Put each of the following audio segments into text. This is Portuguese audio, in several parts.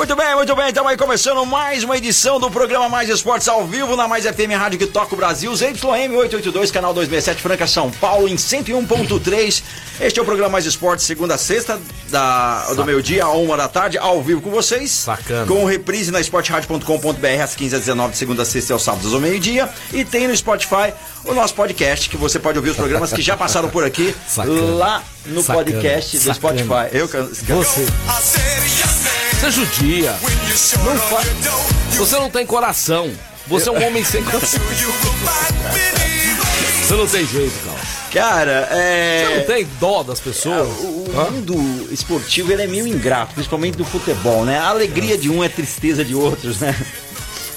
Muito bem, muito bem. Estamos aí começando mais uma edição do programa Mais Esportes ao vivo na Mais FM Rádio que toca o Brasil, ZYM 882, canal 267, Franca, São Paulo, em 101.3. Este é o programa Mais Esportes, segunda a sexta, da, do meio-dia a uma da tarde, ao vivo com vocês. Sacana. Com reprise na esportradio.com.br às 15 às 19 de segunda a sexta e aos sábados ao meio-dia. E tem no Spotify o nosso podcast, que você pode ouvir os programas que já passaram por aqui, Sacana. lá no Sacana. podcast do Sacana. Spotify. Eu, can- Você, você judia. Não fa... Você não tem coração. Você é um homem sem coração. Você não tem jeito, cara. Cara, é. Você não tem dó das pessoas. O o mundo esportivo ele é meio ingrato, principalmente do futebol, né? A alegria de um é tristeza de outros, né?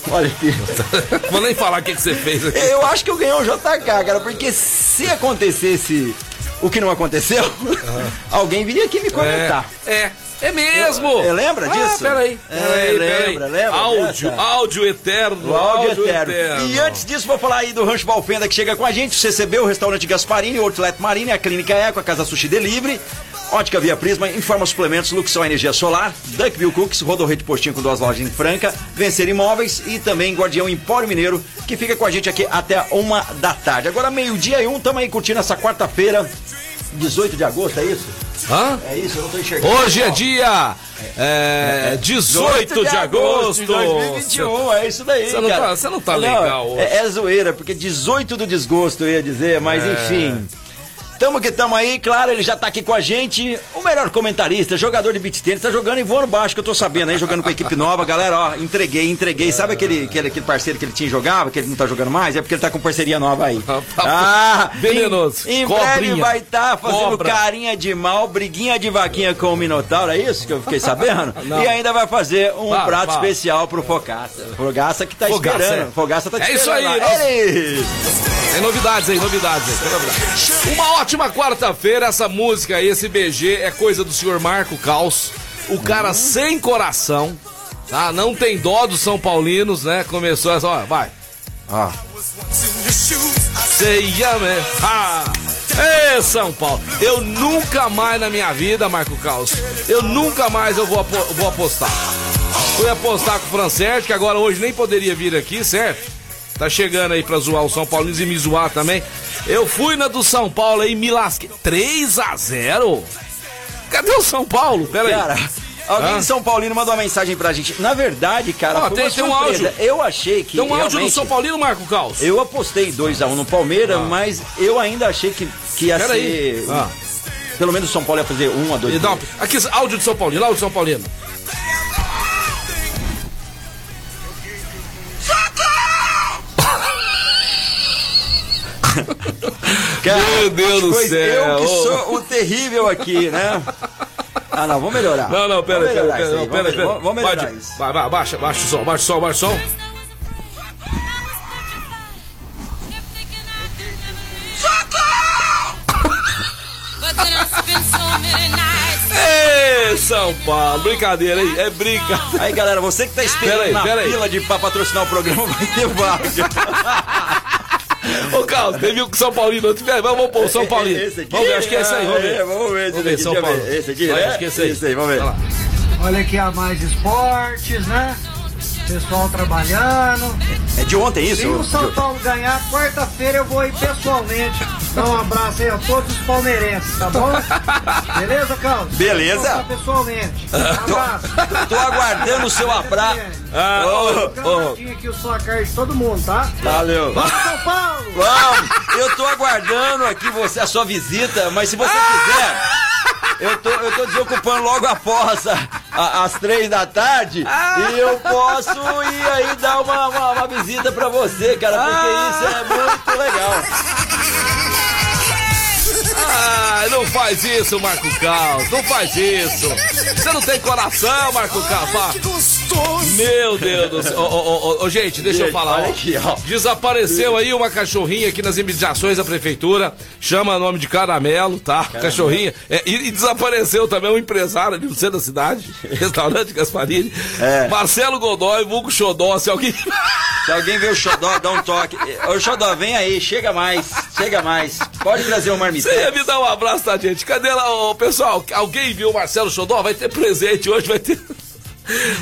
Olha aqui. Vou nem falar o que, que você fez aqui. Eu acho que eu ganhei um JK, cara, porque se acontecesse o que não aconteceu, alguém viria aqui me comentar. É, é, é mesmo. Eu- eu lembra Ah, disso? peraí. É, peraí, peraí. lembra, lembra Áudio, dessa? áudio eterno. O áudio eterno. E antes disso, vou falar aí do Rancho Valfenda que chega com a gente, o CCB, o Restaurante Gasparini, o Outlet Marine, a Clínica Eco, a Casa Sushi Delivery, Ótica Via Prisma, Informa Suplementos, Luxão Energia Solar, Duckville Cooks, Rodorreio de Postinho com duas lojas em Franca, Vencer Imóveis e também Guardião Empório Mineiro, que fica com a gente aqui até uma da tarde. Agora, meio-dia e um, tamo aí curtindo essa quarta-feira, 18 de agosto, é isso? Hã? É isso, eu não tô enxergando. Hoje é dia é, 18 de agosto. de 2021, é isso daí, Você não cara. tá- você não tá legal hoje. É, é zoeira, porque 18 do desgosto, eu ia dizer, mas É. enfim. Tamo que tamo aí, claro, ele já tá aqui com a gente. O melhor comentarista, jogador de beat tênis, tá jogando em voando baixo, que eu tô sabendo aí, jogando com a equipe nova. Galera, ó, entreguei, entreguei. Sabe aquele, aquele, aquele parceiro que ele tinha e jogava, que ele não tá jogando mais? É porque ele tá com parceria nova aí. Ah, Venenoso. Em, em breve vai estar fazendo Cobra. carinha de mal, briguinha de vaquinha com o Minotauro, é isso que eu fiquei sabendo? Não. E ainda vai fazer um Para, prato para. especial pro Fogaça. Fogaça que tá Fogaça, esperando. é. Fogaça tá te É isso esperando aí, lá. nós- Ele! Tem novidades aí, novidades aí. tem novidades. Uma ótima quarta-feira, essa música aí, esse BG é coisa do senhor Marco Caos. O cara Uhum. sem coração, tá? Não tem dó dos São Paulinos, né? Começou essa, ó, vai. Ó, man. Ha! Ê, São Paulo, eu nunca mais na minha vida, Marco Caos, eu nunca mais eu vou, apo- vou apostar. Fui apostar com o Francete, que agora hoje nem poderia vir aqui, certo? Tá chegando aí pra zoar o São Paulo e me zoar também. Eu fui na do São Paulo aí, me lasquei. 3 a 0 Cadê o São Paulo? Pera aí. cara, alguém Hã? de São Paulino mandou uma mensagem pra gente. Na verdade, cara, Ó, tem- tem um áudio. Eu achei que Tem um áudio do São Paulino, Marco Caos? Eu apostei 2x1 no Palmeiras, mas eu ainda achei que, que ia Pera aí. ser. Ah. Pelo menos o São Paulo ia fazer 1 a 2 E dá um- Aqui, áudio de São Paulino, áudio de São Paulino. Cara, Meu Deus do céu. Eu que sou o terrível aqui, né? Ah, não, vamos melhorar. Não, não, pera aí, Vamos pera pera aí, pera vamos- pera. Vamos melhorar Pode- isso. Vai, vai, baixa, baixa o som, baixa o som, baixa o som. Ê, São Paulo, brincadeira aí, é brinca. Aí, galera, você que tá esperando Pera aí, na fila de, pra patrocinar o programa, vai ter vaga. Ô, Carlos, teve o São Paulino, outro- vamos, vamos pôr o São Paulino. Esse aqui? Vamos ver, acho que é esse aí, vamos ver. É, vamos ver Vamos ver, São Paulo. Esse aqui, Vai, acho que é esse aí. Esse aí, vamos ver. Olha aqui a Mais Esportes, né? Pessoal trabalhando. É de ontem isso? Se o São Paulo ganhar, quarta-feira eu vou ir pessoalmente dar um abraço aí a todos os palmeirenses, tá bom? Beleza, Carlos? Beleza. Vou passar pessoalmente. Abraço. Tô aguardando o seu abraço. Ah, ô, Gravadinho aqui os placares de todo mundo, tá? Valeu. Vamos, São Paulo! Vamos! Eu tô aguardando aqui você, a sua visita, mas se você quiser, eu tô, eu tô desocupando logo após a- a- às três da tarde e eu posso ir aí dar uma, uma, uma visita pra você, cara, porque isso é muito legal. Ah, não faz isso, Marco Caos. Não faz isso. Você não tem coração, Marco Caos. Meu Deus do céu. Ô, ô, ô, ô, gente, deixa eu Gente, falar. olha aqui, ó. Desapareceu aí uma cachorrinha aqui nas imediações da prefeitura. Chama nome de Caramelo, tá? Cachorrinha. É, e, e desapareceu também um empresário ali no centro da cidade. Restaurante Gasparini. É. Marcelo Godoy, Vulgo Xodó. Se alguém. Se alguém vê o Xodó, dá um toque. Ô Xodó, vem aí, chega mais, chega mais. Pode trazer um Você ia marmitex. me dar um abraço, tá, gente? Cadê lá, ô, pessoal? Alguém viu o Marcelo Xodó? Vai ter presente hoje, vai ter.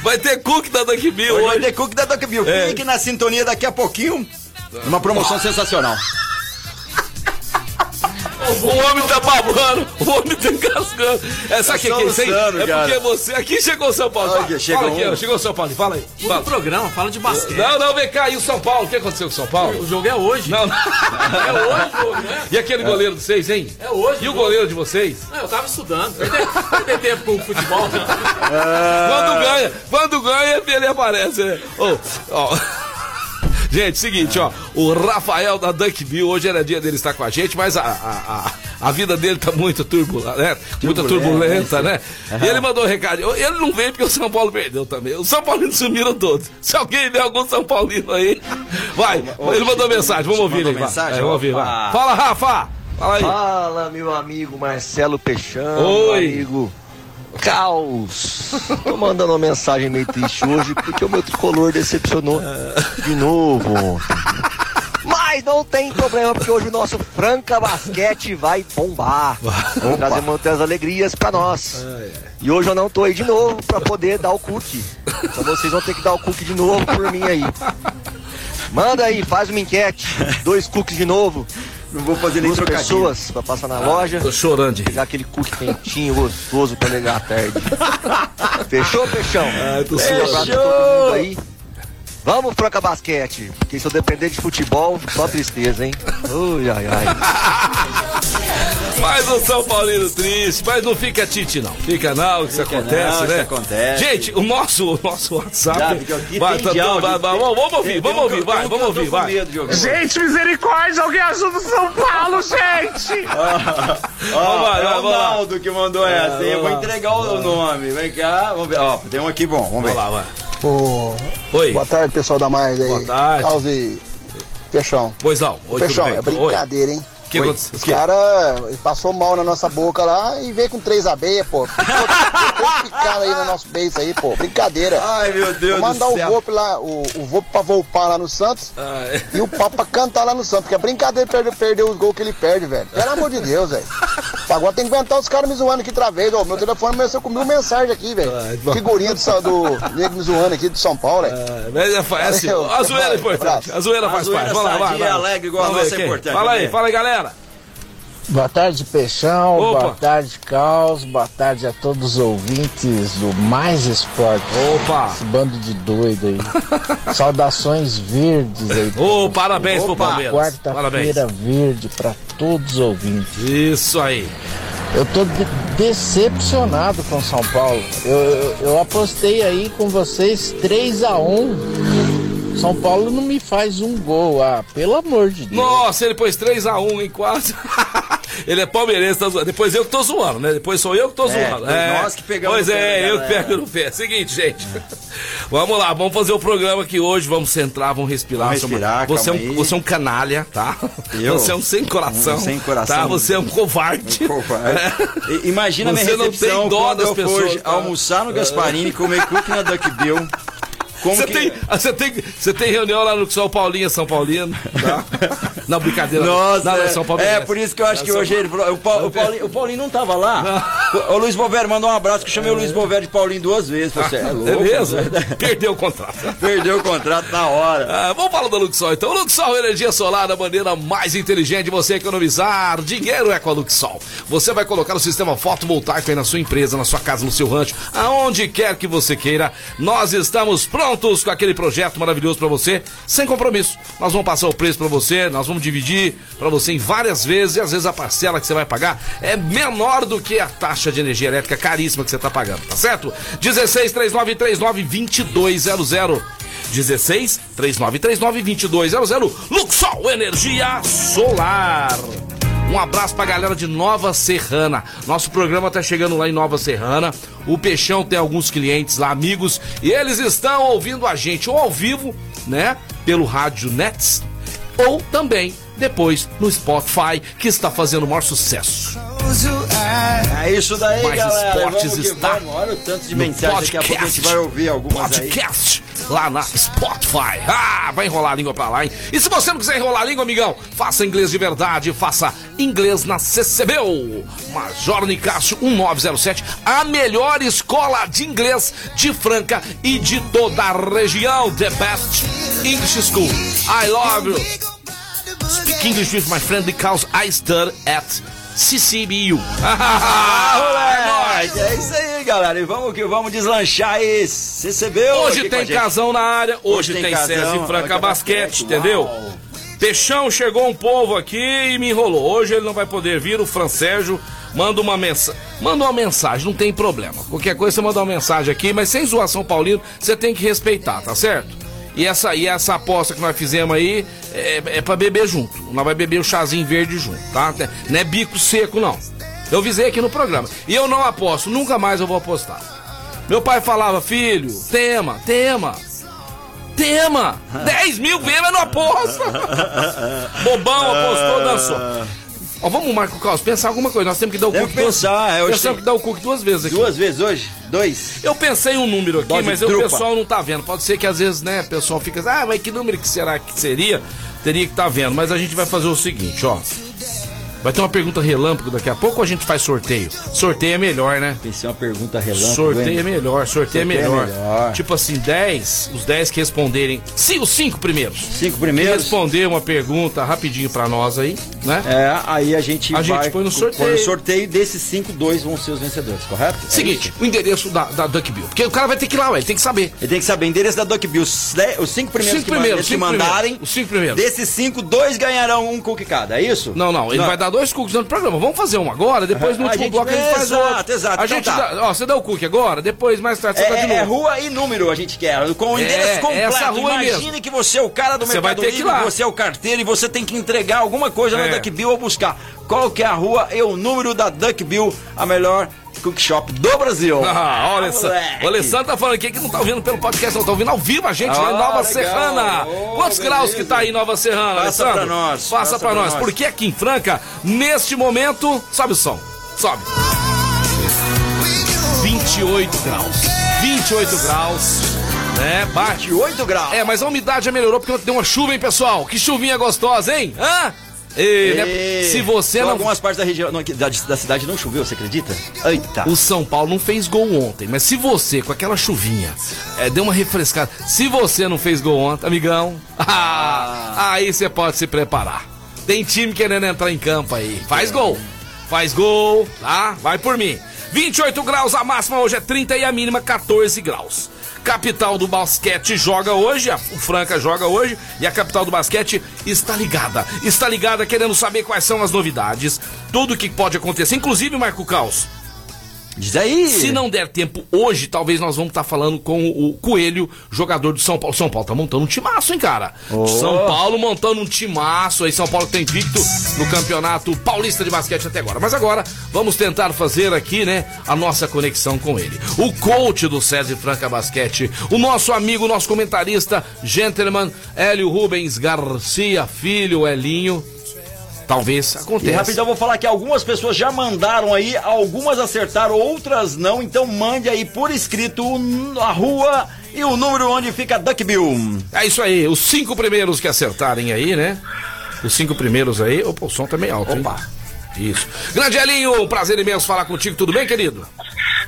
Vai ter cookie da Duck Bill Hoje vai ter Cook da Doc Bill. É. Fique na sintonia daqui a pouquinho. Uma promoção sensacional. O homem tá babando, o homem tá engasgando. É, sabe o que, que é isso aí? É cara. porque você. Aqui chegou o São Paulo. Olha, chegou fala aqui, um. ó, chegou o São Paulo. Fala aí. No Fala. programa, fala de basquete. Não, não, vem cá. E o São Paulo? O que aconteceu com o São Paulo? O jogo é hoje. Não, não. É hoje o jogo, né? E aquele goleiro de vocês, hein? É hoje. E o goleiro de vocês? Não, eu tava estudando. Perder, tempo com o futebol. Quando ganha, quando ganha, ele aparece. né? Ô, ó. Gente, seguinte, ó, o Rafael da Duckville, hoje era dia dele estar com a gente, mas a, a, a, a vida dele tá muito turbulenta, né? Muita turbulenta, né? E ele mandou um recado, ele não veio porque o São Paulo perdeu também. Os São Paulinos sumiram todos. Se alguém vê algum São Paulino aí, vai. Ele mandou mensagem, vamos ouvir vai. mensagem? É, vamos ouvir, vai. Fala, Rafa! Fala aí. Fala, meu amigo Marcelo Peixão, Oi. meu amigo Caos. Tô mandando uma mensagem meio triste hoje porque o meu tricolor decepcionou de novo. Mas não tem problema, porque hoje o nosso Franca Basquete vai bombar. Vamos trazer muitas alegrias pra nós. E hoje eu não tô aí de novo pra poder dar o cookie. Então vocês vão ter que dar o cookie de novo por mim aí. Manda aí, faz uma enquete. Dois cookies de novo. Não vou fazer nem trocadilho. pessoas pra passar na loja. Tô chorando. Pegar aquele cookie quentinho, gostoso pra ligar à tarde. Fechou, Peixão? Ai, tô Um suando. abraço pra todo mundo aí. Vamos, Franca Basquete. Porque se eu depender de futebol, só tristeza, hein? Ui, ai, ai. Mais um São Paulino triste, mas não fica tite não. Fica não, que isso Fica acontece, não, né? isso acontece. Gente, o nosso, o nosso WhatsApp. Vai, tá áudio, vai, vai, vamos vamos ouvir, vamos ouvir, vai, vamos ouvir, vai. Gente, misericórdia, alguém ajuda o São Paulo, gente! Ó, é o vamos lá. Naldo que mandou essa, hein? Eu vou entregar o nome. Vem cá, vamos ver. Ó, tem um aqui bom, vamos ver. Vamos lá, vai. Oi, boa tarde, pessoal da Mais aí. Boa tarde. Caos e Peixão. pois não. Oi, Peixão, tudo é brincadeira, hein? O que aconteceu? Os caras passou mal na nossa boca lá e veio com três abelhas, pô. Pô, Três picadas aí no nosso beijo aí, pô. Brincadeira. Ai, meu Deus Vou mandar do o céu. Volpe lá, o, o Volpe pra volpar lá no Santos é. e o Papo pra cantar lá no Santos. Porque é brincadeira perder, perder os gols que ele perde, velho. Pelo amor de Deus, velho. Agora tem que inventar os caras me zoando aqui outra vez, ó. Meu telefone começou com mil mensagens aqui, velho. Ai. Figurinha do, do nego me zoando aqui do São Paulo, velho. Ah, mas é, é assim, a zoeira é importante. A zoeira faz parte. Vamos lá, vai, alegre, igual a nossa é importante, Fala aí, fala aí, galera. Boa tarde, Peixão. Opa. Boa tarde, Caos. Boa tarde a todos os ouvintes do Mais Esporte. Opa. Esse bando de doido aí. Saudações verdes aí. Ô, parabéns pro Opa, Palmeiras. Parabéns. Quarta-feira verde pra todos os ouvintes. Isso aí. Eu tô de- decepcionado com São Paulo. Eu, eu, eu apostei aí com vocês 3 a 1 São Paulo não me faz um gol. Ah, pelo amor de Deus. Nossa, ele pôs 3x1 em quase. ele é palmeirense, tá zoando. Depois eu que tô zoando, né? Depois sou eu que tô É, zoando. foi nós que pegamos Pois é, da eu que pego no pé. Seguinte, gente. vamos lá, vamos fazer o programa aqui hoje. Vamos centrar, vamos respirar. Vamos seu- respirar, você, é um, você é um canalha, tá? Eu? Você é um sem coração. Um sem coração. Tá? Você é um covarde. Covarde. I- Imagina a minha Você não recepção tem dó das eu pessoas, for tá? almoçar no Gasparini, comer cookie na Duck Bill. Como Você que... tem, ah, você, tem, você tem reunião lá no São Paulinho, São Paulino, tá? Não, brincadeira. Nossa, não, não, é, São Paulinho. é por isso que eu acho que São hoje ele. O, Paulo, o, Paulinho, o Paulinho não tava lá. O, o Luiz Bovério mandou um abraço que eu chamei o Luiz Bovério de Paulinho duas vezes. Você é louco. É mesmo? Perdeu o contrato. Perdeu o contrato na hora. Ah, vamos falar da Luxol então. Luxol Energia Solar, a maneira mais inteligente de você economizar dinheiro é com a Luxol. Você vai colocar o sistema fotovoltaico aí na sua empresa, na sua casa, no seu rancho, aonde quer que você queira. Nós estamos prontos com aquele projeto maravilhoso para você, sem compromisso. Nós vamos passar o preço para você, nós vamos dividir para você em várias vezes e às vezes a parcela que você vai pagar é menor do que a taxa de energia elétrica caríssima que você está pagando, tá certo? 16 3939 2200 16 3939 2200 Luxol Energia Solar. Um abraço pra galera de Nova Serrana. Nosso programa tá chegando lá em Nova Serrana. O Peixão tem alguns clientes lá, amigos, e eles estão ouvindo a gente ou ao vivo, né? Pelo Rádio Nets, ou também depois no Spotify, que está fazendo o maior sucesso. É isso daí, Mais galera. esportes Vamos está vamos. Olha o tanto de mensagem. Daqui a pouco a gente vai ouvir algumas aí. podcast lá na Spotify. Ah, vai enrolar a língua pra lá, hein? E se você não quiser enrolar a língua, amigão, faça inglês de verdade, faça inglês na CCBU. Major Nicásio 1907, a melhor escola de inglês de Franca e de toda a região. The best English School. I love you. Speak English with my friend because I study at CCBU. Moleque, é isso aí, galera. E vamos que vamos deslanchar esse CCB Hoje tem casão na área, hoje, tem, casão, César e Franca Franca Basquete, Basquete, entendeu? Peixão chegou um povo aqui e me enrolou. Hoje ele não vai poder vir, o Francérgio manda uma mensagem. Manda uma mensagem, não tem problema. Qualquer coisa você manda uma mensagem aqui, mas sem zoação paulino, você tem que respeitar, tá certo? E essa, e essa aposta que nós fizemos aí é, é pra beber junto. Nós vai beber o chazinho verde junto, tá? Não é bico seco, não. Eu avisei aqui no programa. E eu não aposto, nunca mais eu vou apostar. Meu pai falava, filho, tema, tema. Tema! 10 mil vezes, não aposta! Bobão, apostou, dançou. Ó, vamos, Marco Carlos, pensar alguma coisa. Nós temos que dar o cookie pensar, é, hoje Nós temos tem- que dar o cookie duas vezes aqui. Duas vezes hoje? Dois? Eu pensei um número aqui, Dose mas o pessoal não tá vendo. Pode ser que às vezes, né, o pessoal fica, ah, mas que número que será que seria? Teria que estar vendo. Mas a gente vai fazer o seguinte, ó. Vai ter uma pergunta relâmpago daqui a pouco ou a gente faz sorteio? Sorteio é melhor, né? Pensei uma pergunta relâmpago. Sorteio é melhor, sorteio, é, Sorteio é melhor. melhor. Tipo assim, 10, os 10 que responderem. Sim, os 5 primeiros. Cinco Que primeiros. responder uma pergunta rapidinho pra nós aí, né? É, aí a gente A gente põe no sorteio. põe no sorteio desses cinco, dois vão ser os vencedores, correto? É Seguinte, isso? o endereço da, da Duck Bill. Porque o cara vai ter que ir lá, ué, ele tem que saber. Ele tem que saber o endereço da Duck Bill. Os de- Os cinco primeiros Cinco que, primeiros, que mandarem. primeiros. Os cinco primeiros. Desses cinco, dois ganharão um cookie cada, é isso? Não, não, ele vai dar dois cookies no programa. Vamos fazer um agora, depois no A último gente- bloco a gente faz exato, outro. exato, A então gente tá. dá, ó, você dá o cookie agora, depois mais tarde você dá de É, novo. é rua e número a gente quer, com o É, endereço completo. essa rua Imagine mesmo. que você é o cara do Você Mercado Livre, você é o carteiro e você tem que entregar alguma coisa É. na Duck Bill ou buscar. Qual que é a rua e o número da Duck Bill, a melhor cook shop do Brasil. Ah, olha só. moleque. O Alessandro tá falando aqui que não tá ouvindo pelo podcast, não tá ouvindo ao vivo a gente lá em Ah, Nova legal. Serrana. Ô, Quantos beleza. graus que tá aí em Nova Serrana, Passa Alessandro? pra nós, Passa, passa pra, pra nós. nós. Porque aqui em Franca, neste momento, sobe o som. Sobe. 28 graus. 28 graus. Né? Bate 28 graus. É, mas a umidade já melhorou porque deu uma chuva, hein, pessoal? Que chuvinha gostosa, hein? Hã? Ei, né? E- Se você Em não. Algumas partes da região, não, da, da cidade não choveu, você acredita? Eita. O São Paulo não fez gol ontem, mas se você, com aquela chuvinha, é, deu uma refrescada. Se você não fez gol ontem, amigão, ah, aí você pode se preparar. Tem time querendo entrar em campo aí. Faz gol. Faz gol, tá? Vai por mim. 28 graus, a máxima hoje é 30 e a mínima 14 graus. Capital do basquete joga hoje, a- o Franca joga hoje e a capital do basquete está ligada. Está ligada querendo saber quais são as novidades, tudo o que pode acontecer, inclusive Marco Caos. Diz aí. Se não der tempo hoje, talvez nós vamos estar falando com o Coelho, jogador do São Paulo. São Paulo tá montando um timaço, hein, cara? Oh. São Paulo montando um timaço aí. São Paulo tem invicto no campeonato paulista de basquete até agora. Mas agora vamos tentar fazer aqui, né, a nossa conexão com ele. O coach do César Franca Basquete, o nosso amigo, nosso comentarista, gentleman Hélio Rubens Garcia, filho Elinho. Talvez E aconteça. rapidão, eu vou falar que algumas pessoas já mandaram aí, algumas acertaram, outras não. Então mande aí por escrito a rua e o número onde fica Duck Bill. É isso aí, os cinco primeiros que acertarem aí, né? Os cinco primeiros aí. Opa, o som tá meio alto, Opa. hein? Isso. Grande Elinho, prazer imenso falar contigo, tudo bem, querido?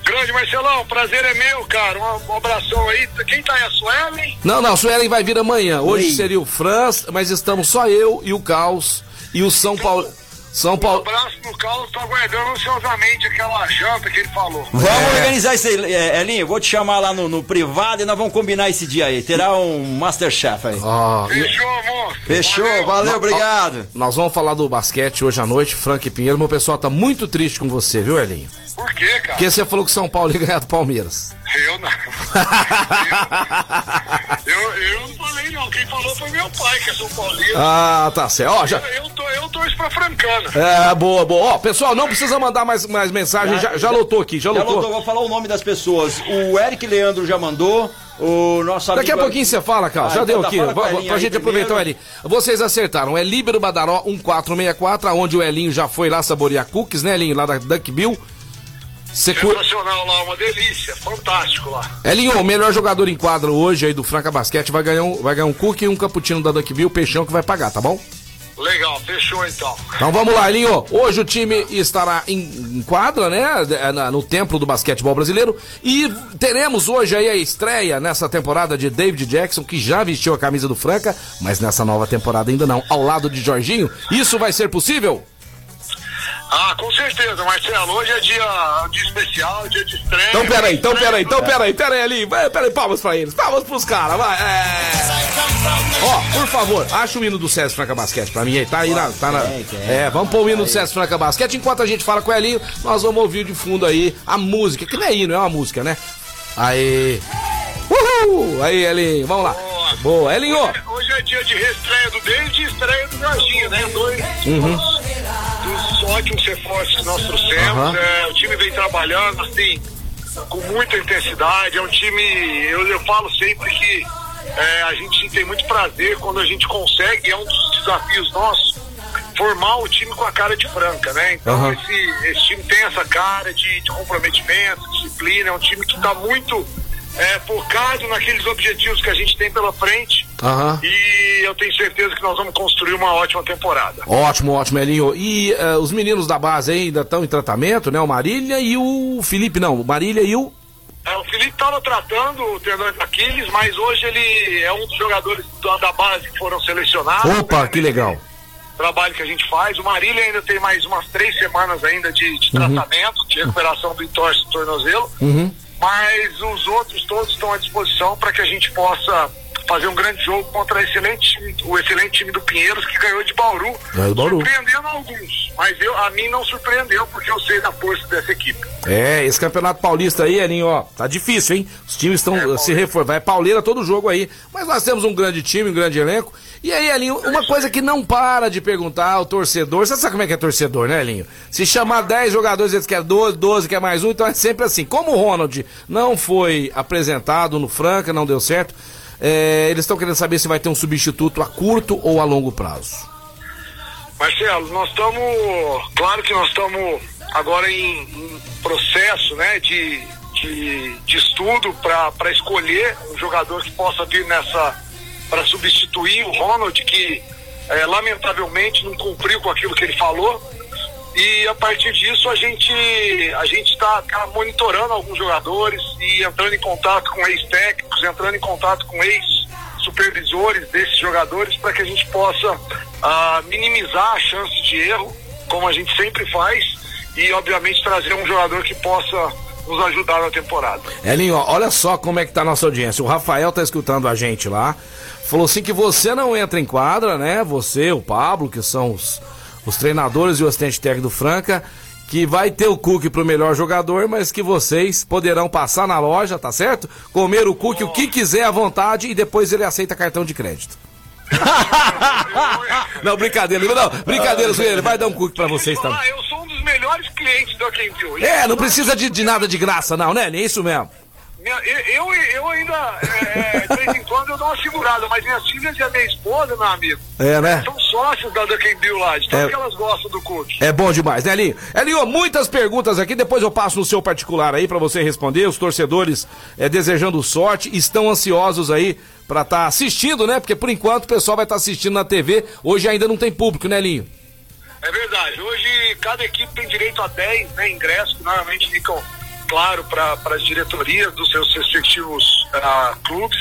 Grande Marcelão, prazer é meu, cara. Um, um abração aí. Quem tá aí? A Suelen? Não, não, a Suelen vai vir amanhã. Hoje Oi. seria o Franz, mas estamos só eu e o Caos e o São Paulo. São Um Paulo. abraço no Carlos, tô aguardando ansiosamente aquela janta que ele falou. Vamos É. organizar isso aí, é, Elinho. Vou te chamar lá no, no privado e nós vamos combinar esse dia aí. Terá um Masterchef aí. Ah, Fechou, moço. Fechou, valeu, obrigado. nós vamos falar do basquete hoje à noite, Frank Pinheiro. Meu pessoal tá muito triste com você, viu, Elinho? Por quê, cara? Porque você falou que São Paulo ia ganhar do Palmeiras. Eu não. eu, eu não falei não. Quem falou foi meu pai, que é São Paulino. Ah, tá certo. Ó, já. Eu, eu, tô, eu, tô, torço pra Francana. É, boa, boa. Ó, pessoal, não precisa mandar mais, mais mensagem, já, já lotou aqui, já Já lotou. lotou, vou falar o nome das pessoas. O Eric Leandro já mandou. O nosso amigo. Daqui a pouquinho você fala, Carlos. Ah, já então deu tá, aqui. pra aí gente aproveitar o. Elinho. Vocês acertaram. É Líbero Badaró 1464, onde o Elinho já foi lá saborear cookies, né, Elinho? Lá da Duck Bill. Você cu... Sensacional lá, uma delícia, fantástico lá. Elinho, o melhor jogador em quadra hoje aí do Franca Basquete vai ganhar um, vai ganhar um cookie e um cappuccino da Duck Bill, o peixão que vai pagar, tá bom? Legal, fechou então. Então vamos lá, Elinho. Hoje o time estará em, em quadra, né? na- No templo do basquetebol brasileiro. E teremos hoje aí a estreia nessa temporada de David Jackson, que já vestiu a camisa do Franca, mas nessa nova temporada ainda não, ao lado de Jorginho. Isso vai ser possível? Ah, com certeza, Marcelo. Hoje é dia, dia especial, dia de estreia. Então peraí, então peraí, então peraí, peraí, Elinho. Vai, Peraí, palmas pra eles, palmas pros caras, vai. É... Ó, por favor, acha o hino do César Franca Basquete pra mim aí, tá aí na. Tá na... É, vamos pôr o hino do César Franca Basquete. Enquanto a gente fala com o Elinho, nós vamos ouvir de fundo aí a música, que não é hino, é uma música, né? Aí. Uhul! Aí, Elinho, vamos lá. Boa, Elinho! Hoje, hoje é dia de reestreia do David e estreia do Jorginho, né? Dois Uhum. Ótimos reforços que nós trouxemos. Aham. É, o time vem trabalhando, assim, com muita intensidade. É um time, eu, eu falo sempre que é, a gente tem muito prazer quando a gente consegue, é um dos desafios nossos, formar o time com a cara de franca, né? Então Aham. esse, esse time tem essa cara de, de comprometimento, disciplina, é um time que está muito é, focado naqueles objetivos que a gente tem pela frente. Aham. E eu tenho certeza que nós vamos construir uma ótima temporada. Ótimo, ótimo, Elinho. E eh, os meninos da base ainda estão em tratamento, né? O Marília e o Felipe, não. O Marília e o. É, o Felipe estava tratando o tendão de Aquiles, mas hoje ele é um dos jogadores da, base que foram selecionados. Opa, né, que legal. Trabalho que a gente faz. O Marília ainda tem mais umas três semanas ainda de, de Uhum. tratamento, de recuperação do entorse do tornozelo. Uhum. Mas os outros todos estão à disposição para que a gente possa fazer um grande jogo contra excelente, o excelente time do Pinheiros que ganhou de Bauru. De Bauru. Surpreendendo alguns, mas eu, a mim não surpreendeu porque eu sei da força dessa equipe. É, esse campeonato paulista aí, Elinho, ó, tá difícil, hein? Os times estão eh, se reforçando. Vai pauleira todo jogo aí. Mas nós temos um grande time, um grande elenco. E aí, Elinho, uma coisa que não para de perguntar ao torcedor. Você sabe como é que é torcedor, né, Elinho? Se chamar 10 jogadores, eles querem 12, 12 quer mais um, então é sempre assim. Como o Ronald não foi apresentado no Franca, não deu certo, eh, eles estão querendo saber se vai ter um substituto a curto ou a longo prazo. Marcelo, nós estamos, claro que nós estamos agora em, em processo né, de, de, de estudo para escolher um jogador que possa vir nessa, para substituir o Ronald, que eh, lamentavelmente não cumpriu com aquilo que ele falou. E a partir disso a gente a gente está monitorando alguns jogadores e entrando em contato com ex-técnicos, entrando em contato com ex-supervisores desses jogadores para que a gente possa ah, minimizar a chance de erro, como a gente sempre faz, e obviamente trazer um jogador que possa nos ajudar na temporada. Elinho, olha só como é que tá a nossa audiência. O Rafael tá escutando a gente lá. Falou assim que você não entra em quadra, né? Você, o Pablo, que são os, os treinadores e o assistente técnico do Franca, que vai ter o cookie pro melhor jogador, mas que vocês poderão passar na loja, tá certo? Comer o cookie o que quiser à vontade e depois ele aceita cartão de crédito. não, brincadeira, não, brincadeira, ele vai dar um cookie pra vocês também. Ah, eu sou um dos melhores clientes do Kenville. É, não precisa de, de nada de graça, não, né? É isso mesmo. Minha- eu, eu, ainda, é, de vez em quando, eu dou uma segurada, mas minhas filhas e a minha esposa, meu amigo, É, né? são sócios da Duck Bill lá, de tanto É. que elas gostam do cookie. É bom demais, né, Elinho? Elinho, muitas perguntas aqui, depois eu passo no seu particular aí pra você responder. Os torcedores é, desejando sorte, estão ansiosos aí pra estar assistindo, né? Porque por enquanto o pessoal vai estar assistindo na TV. Hoje ainda não tem público, né, Elinho? É verdade. Hoje cada equipe tem direito a 10 né, ingressos que normalmente ficam, claro, para as diretorias dos seus respectivos ah, clubes.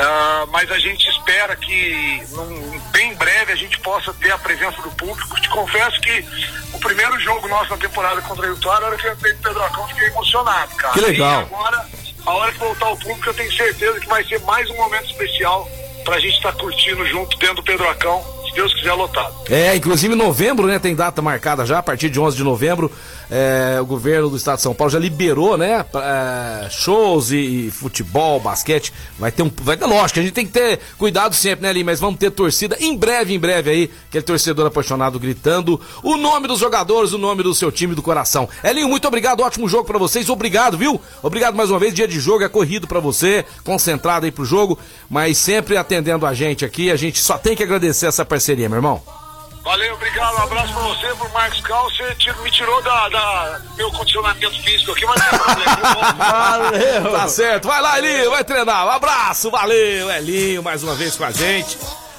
Ah, mas a gente espera que num- bem breve a gente possa ter a presença do público. Te confesso que o primeiro jogo nosso na temporada contra o Vitória era que eu entrei no Pedrocão fiquei emocionado, cara. Que legal. E agora, a hora que voltar o público, eu tenho certeza que vai ser mais um momento especial pra gente estar curtindo junto dentro do Pedrocão, se Deus quiser lotado. É, inclusive em novembro, né? Tem data marcada já, a partir de 11 de novembro. É, o governo do estado de São Paulo já liberou, né? É, shows e, e, futebol, basquete. Vai ter um. Vai ter lógico, a gente tem que ter cuidado sempre, né, ali? Mas vamos ter torcida em breve, em breve aí, aquele torcedor apaixonado gritando o nome dos jogadores, o nome do seu time do coração. Elinho, muito obrigado, ótimo jogo para vocês. Obrigado, viu? Obrigado mais uma vez. Dia de jogo é corrido para você, concentrado aí pro jogo, mas sempre atendendo a gente aqui. A gente só tem que agradecer essa parceria, meu irmão. Valeu, obrigado. Um abraço pra você, pro Marcos Cal. Você me tirou da, da, meu condicionamento físico aqui, mas não tem problema. valeu. Tá certo. Vai lá, Elinho, vai treinar. Um abraço, valeu, Elinho, mais uma vez com a gente.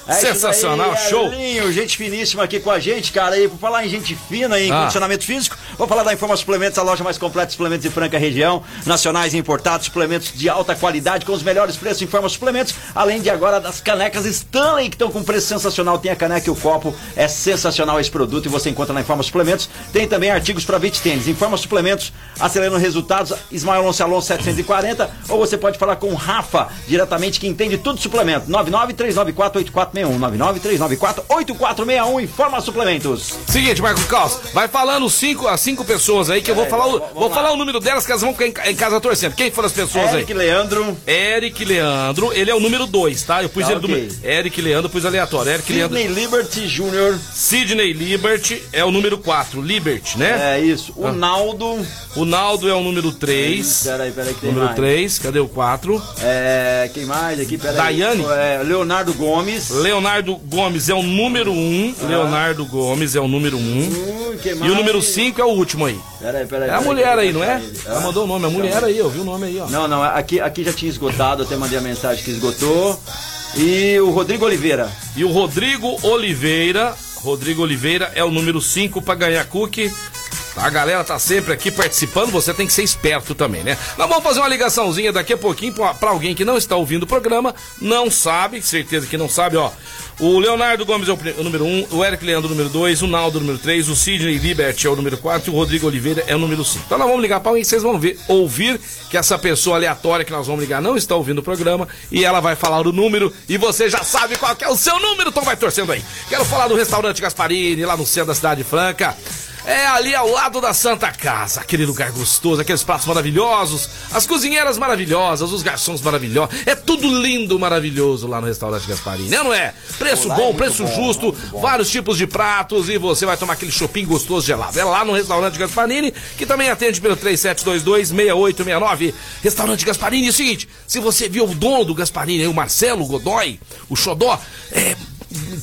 É Sensacional, show. Elinho, gente finíssima aqui com a gente, cara. E por falar em gente fina, em ah. condicionamento físico, vou falar da Informa Suplementos, a loja mais completa de suplementos de Franca região, nacionais e importados, suplementos de alta qualidade com os melhores preços. Informa Suplementos, além de agora das canecas Stanley que estão com preço sensacional. Tem a caneca e o copo, é sensacional esse produto e você encontra na Informa Suplementos. Tem também artigos para beach tênis. Informa Suplementos, acelerando resultados. Ismael Alonso Alonso 740 ou você pode falar com o Rafa, diretamente que entende tudo de suplemento. 99394 993948461. Informa suplementos. Seguinte, Marco Caos, vai falando cinco, as cinco pessoas aí que eu vou é, falar, o, vou falar o número delas que elas vão ficar em, casa torcendo. Quem foram as pessoas Eric aí? Eric Leandro. Eric Leandro, ele é o número dois, tá? Eu pus tá, ele okay. do Eric Leandro, pus aleatório. Eric Sidney Leandro. Liberty Jr. Sidney Liberty é o número 4, Liberty, né? É isso. O ah. Naldo. O Naldo é o número 3. Peraí, peraí, que tem Número 3, cadê o 4? É. Quem mais aqui? Peraí. Daiane? É, Leonardo Gomes. Leonardo Gomes é o número 1. Um. Ah. Leonardo Gomes é o número 1. Um. Uh, e o número 5 é o último aí. Peraí, peraí. É a mulher aí, não é? Ela mandou o nome, a mulher aí, eu vi o nome aí, ó. Não, não, aqui, aqui já tinha esgotado, até mandei a mensagem que esgotou. E o Rodrigo Oliveira. E o Rodrigo Oliveira, Rodrigo Oliveira é o número 5 para ganhar cookie. A galera tá sempre aqui participando, você tem que ser esperto também, né? Nós vamos fazer uma ligaçãozinha daqui a pouquinho para alguém que não está ouvindo o programa, não sabe, certeza que não sabe, ó. O Leonardo Gomes é o, número 1, um, o Eric Leandro o número 2, o Naldo o número 3, o Sidney Liberty é o número 4 e o Rodrigo Oliveira é o número 5. Então nós vamos ligar para alguém, vocês vão ver, ouvir que essa pessoa aleatória que nós vamos ligar não está ouvindo o programa e ela vai falar o número e você já sabe qual é o seu número, então vai torcendo aí. Quero falar do restaurante Gasparini, lá no centro da cidade franca. É ali ao lado da Santa Casa, aquele lugar gostoso, aqueles pratos maravilhosos, as cozinheiras maravilhosas, os garçons maravilhosos. É tudo lindo, maravilhoso lá no restaurante Gasparini, não é? Preço Olá, bom, é preço bom, justo, vários tipos de pratos e você vai tomar aquele shopping gostoso gelado. É lá no restaurante Gasparini, que também atende pelo 3722-6869. Restaurante Gasparini, é o seguinte, se você viu o dono do Gasparini, o Marcelo Godoy, o Xodó, é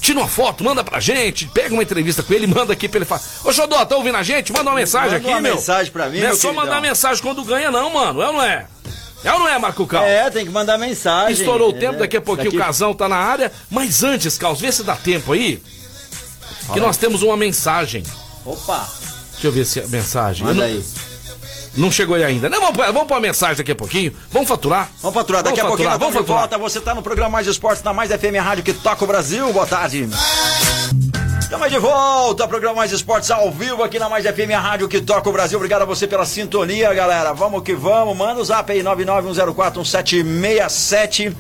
tira uma foto, manda pra gente, pega uma entrevista com ele, manda aqui pra ele falar. Ô Xodó, tá ouvindo a gente? Manda uma mensagem manda aqui, uma meu. mensagem pra mim, Não é só queridão. mandar mensagem quando ganha, não, mano. É ou não é? É ou não é, Marco Cal? É, tem que mandar mensagem. Estourou o tempo, daqui a pouquinho daqui... o casão tá na área. Mas antes, Carlos, vê se dá tempo aí. Que nós temos uma mensagem. Opa! Deixa eu ver se a mensagem. Manda aí. Não chegou aí ainda. Não, vamos, vamos pôr a mensagem daqui a pouquinho. Vamos faturar? Vamos faturar. Daqui vamos a pouquinho vamos faturar. volta. Você está no programa Mais Esportes na Mais FM Rádio que toca o Brasil. Boa tarde. Estamos de volta, programa Mais Esportes ao vivo aqui na Mais FM, a rádio que toca o Brasil. Obrigado a você pela sintonia, galera. Vamos que vamos. Manda o zap aí, 991041767.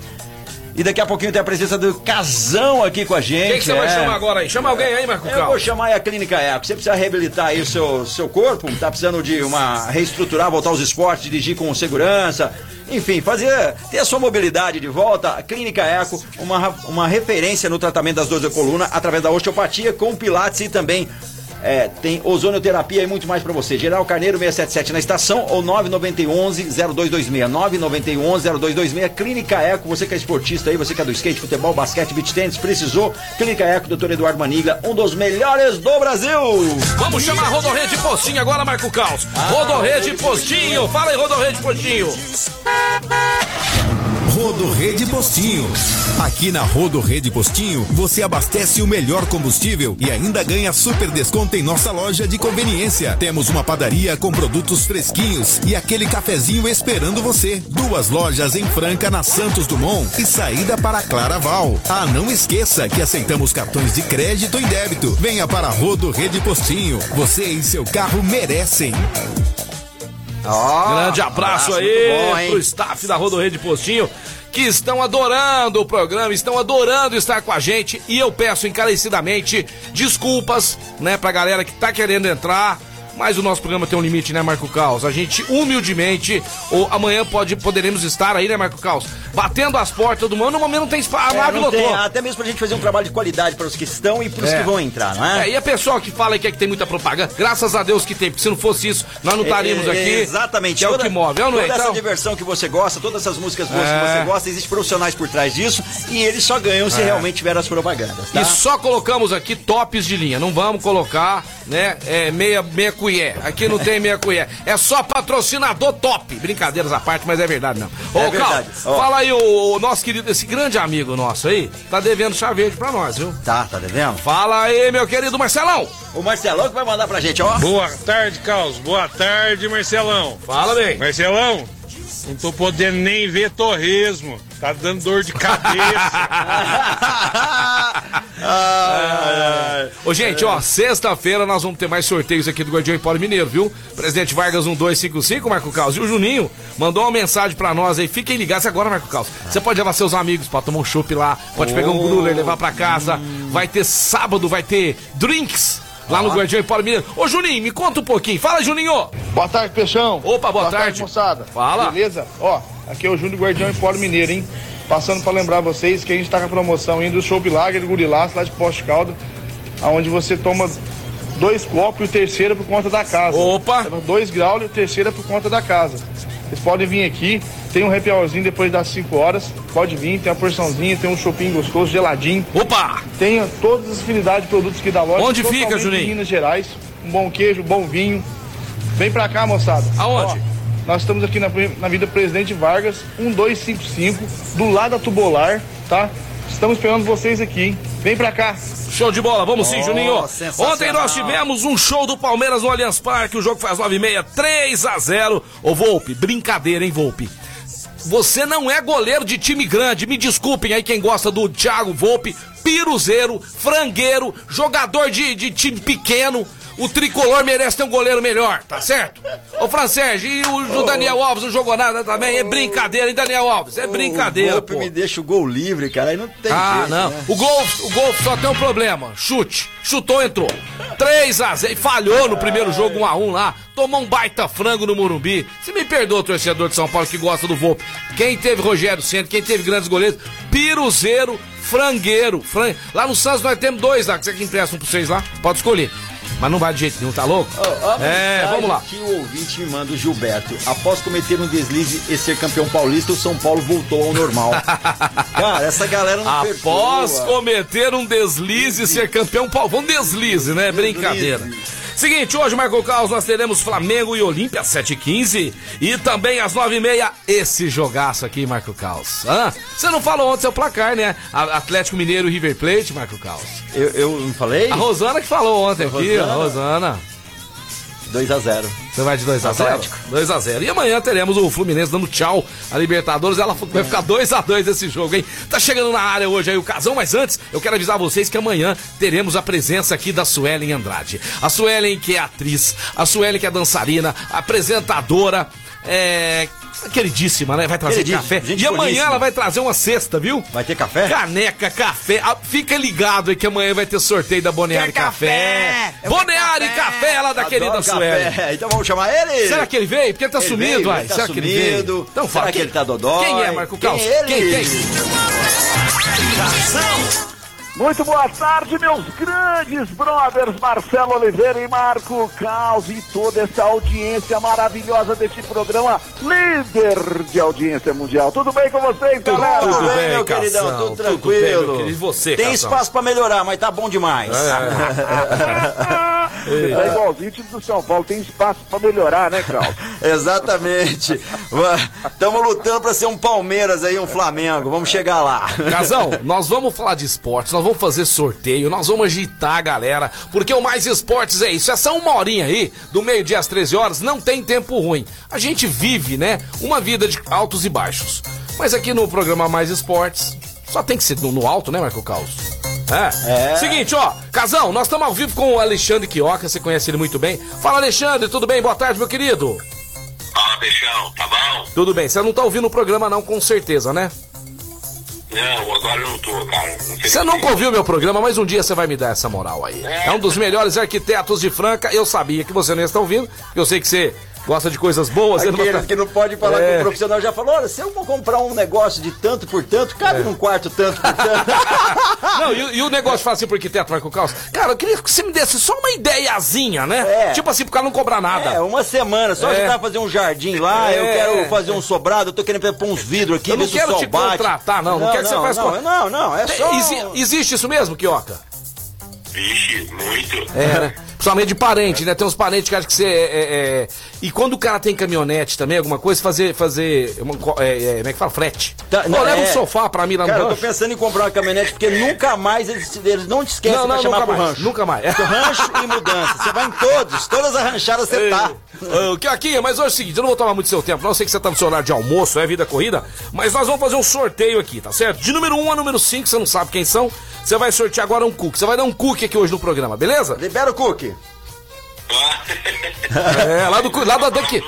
E daqui a pouquinho tem a presença do Casão aqui com a gente. Quem que você é. vai chamar agora aí? Chama alguém aí, Marco Eu vou chamar a Clínica Eco. Você precisa reabilitar aí o seu, seu corpo, tá precisando de uma reestruturar, voltar aos esportes, dirigir com segurança. Enfim, fazer ter a sua mobilidade de volta. A Clínica Eco, uma, uma referência no tratamento das dores da coluna através da osteopatia com pilates e também é, tem ozonioterapia e muito mais para você. Geral Carneiro 677 na estação ou 991 0226. 991 0226. Clínica Eco, você que é esportista aí, você que é do skate, futebol, basquete, beach tênis, precisou. Clínica Eco, doutor Eduardo Manigla, um dos melhores do Brasil. Vamos chamar Rodorrede Postinho agora, Marco Caos. Ah, Rodorrede Postinho. Fala aí, Rodorrede Postinho. Rodo Rede Postinho. Aqui na Rodo Rede Postinho, você abastece o melhor combustível e ainda ganha super desconto em nossa loja de conveniência. Temos uma padaria com produtos fresquinhos e aquele cafezinho esperando você. Duas lojas em Franca, na Santos Dumont e saída para Claraval. Ah, não esqueça que aceitamos cartões de crédito e débito. Venha para Rodo Rede Postinho. Você e seu carro merecem. Oh, Grande abraço, abraço aí bom, pro staff da Rodo Rede Postinho que estão adorando o programa, estão adorando estar com a gente. E eu peço encarecidamente desculpas, né, pra galera que tá querendo entrar mas o nosso programa tem um limite, né, Marco Caos? A gente humildemente, ou amanhã pode, poderemos estar aí, né, Marco Caos? Batendo as portas do mundo, no momento não tem espaço, a É, tem, até mesmo pra gente fazer um trabalho de qualidade para os que estão e para os É. que vão entrar, não é? É, e a pessoa que fala que, é que tem muita propaganda, graças a Deus que tem, porque se não fosse isso, nós não estaríamos É, aqui. Exatamente. É o Toda- que move, é não é? Toda essa Então, diversão que você gosta, todas essas músicas boas É. que você gosta, existem profissionais por trás disso e eles só ganham se É. realmente tiver as propagandas, tá? E só colocamos aqui tops de linha. Não vamos colocar, né, é, meia, meia colher. Aqui não tem meia colher. É só patrocinador top. Brincadeiras à parte, mas é verdade não. Ô, É Cal, verdade. Ó. fala aí o, o nosso querido, esse grande amigo nosso aí, tá devendo chá verde pra nós, viu? Tá, tá devendo? Fala aí, meu querido Marcelão. O Marcelão que vai mandar pra gente, ó. Boa tarde, Carlos. Boa tarde, Marcelão. Fala bem. Marcelão, não tô podendo nem ver torresmo. Tá dando dor de cabeça. Ô, gente, ó, sexta-feira nós vamos ter mais sorteios aqui do Guardião Empório Mineiro, viu? Presidente Vargas 1255, Marco Caos. E o Juninho mandou uma mensagem pra nós aí. Fiquem ligados agora, Marco Caos. Você pode levar seus amigos pra tomar um chopp lá, pode pegar um gruler, levar pra casa. Vai ter sábado, vai ter drinks. Lá no Guardião Empório Mineiro. Ô, Juninho, me conta um pouquinho. Fala, Juninho. Boa tarde, Peixão. Opa, boa, tarde. moçada. Fala. Beleza? Ó, aqui é o Júnior Guardião Empório Mineiro, hein? Passando pra lembrar vocês que a gente tá com a promoção indo do Show Lager do Gurilaço, lá de Poste Calda, aonde você toma dois copos e o terceiro é por conta da casa. Opa! Dois graus e o terceiro é por conta da casa. Vocês podem vir aqui, tem um happy hourzinho depois das 5 horas, pode vir, tem uma porçãozinha, tem um shopping gostoso, geladinho. Opa! Tem todas as afinidades de produtos aqui da loja. Onde fica, Juninho? em Minas Gerais, um bom queijo, um bom vinho. Vem pra cá, moçada. Aonde? Ó, nós estamos aqui na, na Vida Presidente Vargas, 1255, do lado da Tubolar, tá? Estamos esperando vocês aqui, hein? Vem pra cá. Show de bola, vamos sim, Oh, Juninho. Ontem nós tivemos um show do Palmeiras no Allianz Parque, o jogo faz 9 e meia, 3 a 0 Ô Volpe, brincadeira, hein, Volpe? Você não é goleiro de time grande, me desculpem aí quem gosta do Thiago Volpe, piruzeiro, frangueiro, jogador de, de time pequeno. O tricolor merece ter um goleiro melhor, tá certo? Ô Francérgio, e o, o Daniel Alves não jogou nada também? É brincadeira, hein, Daniel Alves? É brincadeira, O golpe pô. me deixa o gol livre, cara, aí não tem Ah, jeito, não. né? O gol, o gol só tem um problema. Chute. Chutou, entrou. 3 a 0 Falhou no primeiro jogo 1 a 1 lá. Tomou um baita frango no Morumbi. Você me perdoa, torcedor de São Paulo que gosta do Volpe. Quem teve Rogério Centro, quem teve grandes goleiros, piruzeiro, frangueiro. Fran... Lá no Santos nós temos dois lá, que você que empresta um pra vocês lá. Pode escolher. Mas não vai de jeito nenhum, tá louco? A é, vamos lá. Que o ouvinte me manda o Gilberto. Após cometer um deslize e ser campeão paulista, o São Paulo voltou ao normal. Cara, essa galera não Após perdoa. cometer um deslize e ser campeão Paulo. Um deslize, né? Brincadeira. Seguinte, hoje, Marco Caos, nós teremos Flamengo e Olímpia às 7h15 e também às 9h30 esse jogaço aqui, Marco Caos. Hã? Você não falou ontem seu placar, né? A- Atlético Mineiro e River Plate, Marco Caos. Eu, eu não falei? A Rosana que falou ontem aqui, Rosana? a Rosana. 2x0. Você vai de 2x0? Atlético. 2x0. E amanhã teremos o Fluminense dando tchau à Libertadores. Ela vai ficar 2x2 esse jogo, hein? Tá chegando na área hoje aí o Casão, mas antes eu quero avisar vocês que amanhã teremos a presença aqui da Suelen Andrade. A Suelen que é atriz, a Suelen que é dançarina, apresentadora, é. Queridíssima, né? Vai trazer café. gente E amanhã boníssima. ela vai trazer uma cesta, viu? Vai ter café? Caneca, café. Ah, Fica ligado aí que amanhã vai ter sorteio da Boneari Café. café? Boneari quero Café, lá da Adoro querida café. Suelen. Então vamos chamar ele? Será que ele veio? Porque ele tá Ele sumido, veio, vai. tá Será que ele veio? sumido? Então fala. Será que quem- ele tá dodói? Quem é, Marco Quem Caos? é ele? Quem, quem? Muito boa tarde, meus grandes brothers Marcelo Oliveira e Marco Caos e toda essa audiência maravilhosa deste programa líder de audiência mundial. Tudo bem com vocês, galera? Tudo bem, bem, meu Casão, queridão, tudo tudo bem, tranquilo. meu querido. E você, Tem Casão? espaço pra melhorar, mas tá bom demais. É igualzinho o time do São Paulo, tem espaço pra melhorar, né, Caos? Exatamente. Estamos lutando pra ser um Palmeiras aí, um Flamengo. Vamos chegar lá. Casão, nós vamos falar de esportes, nós vamos fazer sorteio, nós vamos agitar a galera, porque o Mais Esportes é isso, essa uma horinha aí, do meio-dia às 13 horas, não tem tempo ruim. A gente vive, né, uma vida de altos e baixos. Mas aqui no programa Mais Esportes, só tem que ser no, no alto, né, Marco Caos? É. É. Seguinte, ó, Casão, nós estamos ao vivo com o Alexandre Quioca, você conhece ele muito bem. Fala, Alexandre, tudo bem? Boa tarde, meu querido. Fala, Peixão, tá bom? Tudo bem, você não tá ouvindo o programa não, com certeza, né? Não, agora eu não tô, cara. Você nunca ouviu meu programa, mas um dia você vai me dar essa moral aí. É um dos melhores arquitetos de Franca. Eu sabia que você não ia estar ouvindo. Eu sei que você gosta de coisas boas. não vai Aquele ficar- que não pode falar É. com o profissional já falou: olha, se eu vou comprar um negócio de tanto por tanto, cabe num quarto tanto por tanto. Não, e, e o negócio fala assim pro arquiteto Marco Caos. Cara, eu queria que você me desse só uma ideiazinha, né? É. Tipo assim, pro cara não cobrar nada. É, uma semana, só É. ajudar a fazer um jardim lá, eu É. quero fazer um sobrado, eu tô querendo pôr uns vidros aqui, Eu não quero te bate. contratar, não. Não, quero que você faça não, não, não, é Tem- só... exi- existe isso mesmo, Kioca? Vixe, muito. É, né? Principalmente de parente, né? Tem uns parentes que acham que você é, é- é- E quando o cara tem caminhonete também, alguma coisa, fazer. fazer uma é, é, como é que fala? Frete. Tá, não, leva é. um sofá pra mim lá no Cara, eu tô rancho. pensando em comprar uma caminhonete, porque nunca mais eles, eles não te esquecem Não, não, pra chamar nunca pro mais, rancho. nunca mais. Rancho e mudança. Você vai em todos, todas as ranchadas você tá. Ô, Kioquinha, mas hoje é o seguinte, eu não vou tomar muito seu tempo, não. Eu sei que você tá no seu horário de almoço, é vida corrida, mas nós vamos fazer um sorteio aqui, tá certo? De número 1 a número 5, você não sabe quem são. Você vai sortear agora um cookie. Você vai dar um cookie aqui hoje no programa, beleza? Libera o cookie. É, lá, do, lá da Duck.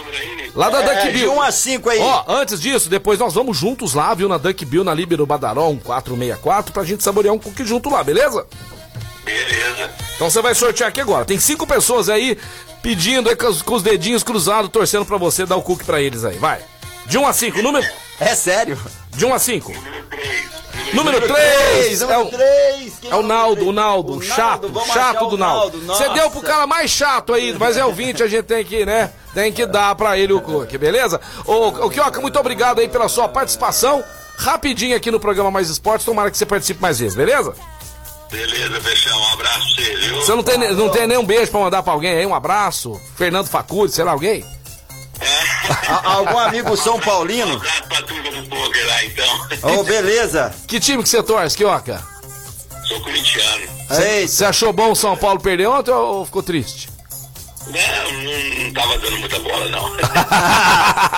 Lá da É, Duck de Bill. 1 a 5 aí. Ó, antes disso, depois nós vamos juntos lá, viu, na Duck Bill, na Libero Badaró 1464, pra gente saborear um cookie junto lá, beleza? Beleza. Então você vai sortear aqui agora. Tem cinco pessoas aí pedindo aí com os, com os dedinhos cruzados, torcendo pra você dar o cookie pra eles aí. Vai. De 1 a 5, número. É sério? De 1 a 5. Número Número 3. três, É número o, é o Naldo, o Naldo, O chato, Naldo, chato do Naldo. Você deu pro cara mais chato aí, mas é o 20, a gente tem que, né? Tem que dar pra ele o cookie, beleza? Ô, ô Kioca, muito obrigado aí pela sua participação. Rapidinho aqui no programa Mais Esportes, tomara que você participe mais vezes, beleza? Beleza, Peixão. Um abraço pra você, viu? Você não tem, não tem nenhum beijo pra mandar pra alguém aí? Um abraço? Fernando Facundi, sei lá, alguém? A- algum amigo São Paulino? pra turma do poker lá, então. Ô, beleza. Que time que você torce, Kioca? Sou corintiano. Você achou bom o São Paulo perder ontem ou ficou triste? Não, não, não tava dando muita bola, não.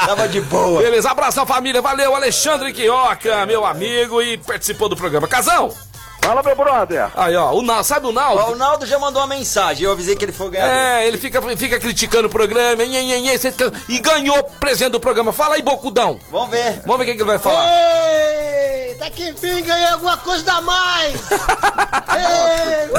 Tava de boa. Beleza, abraço à família, valeu, Alexandre Quioca, meu amigo, e participou do programa. Casão! Fala, meu brother! Aí, ó, o Naldo, sabe o Naldo? Ó, o Naldo já mandou uma mensagem, eu avisei que ele foi ganhar. É, ele fica, fica criticando o programa, nhe, você fica- e ganhou presente do programa. Fala aí, Bocudão. Vamos ver. Vamos ver o que, que ele vai falar. Eita, que enfim ganhei alguma coisa da mais! Ei,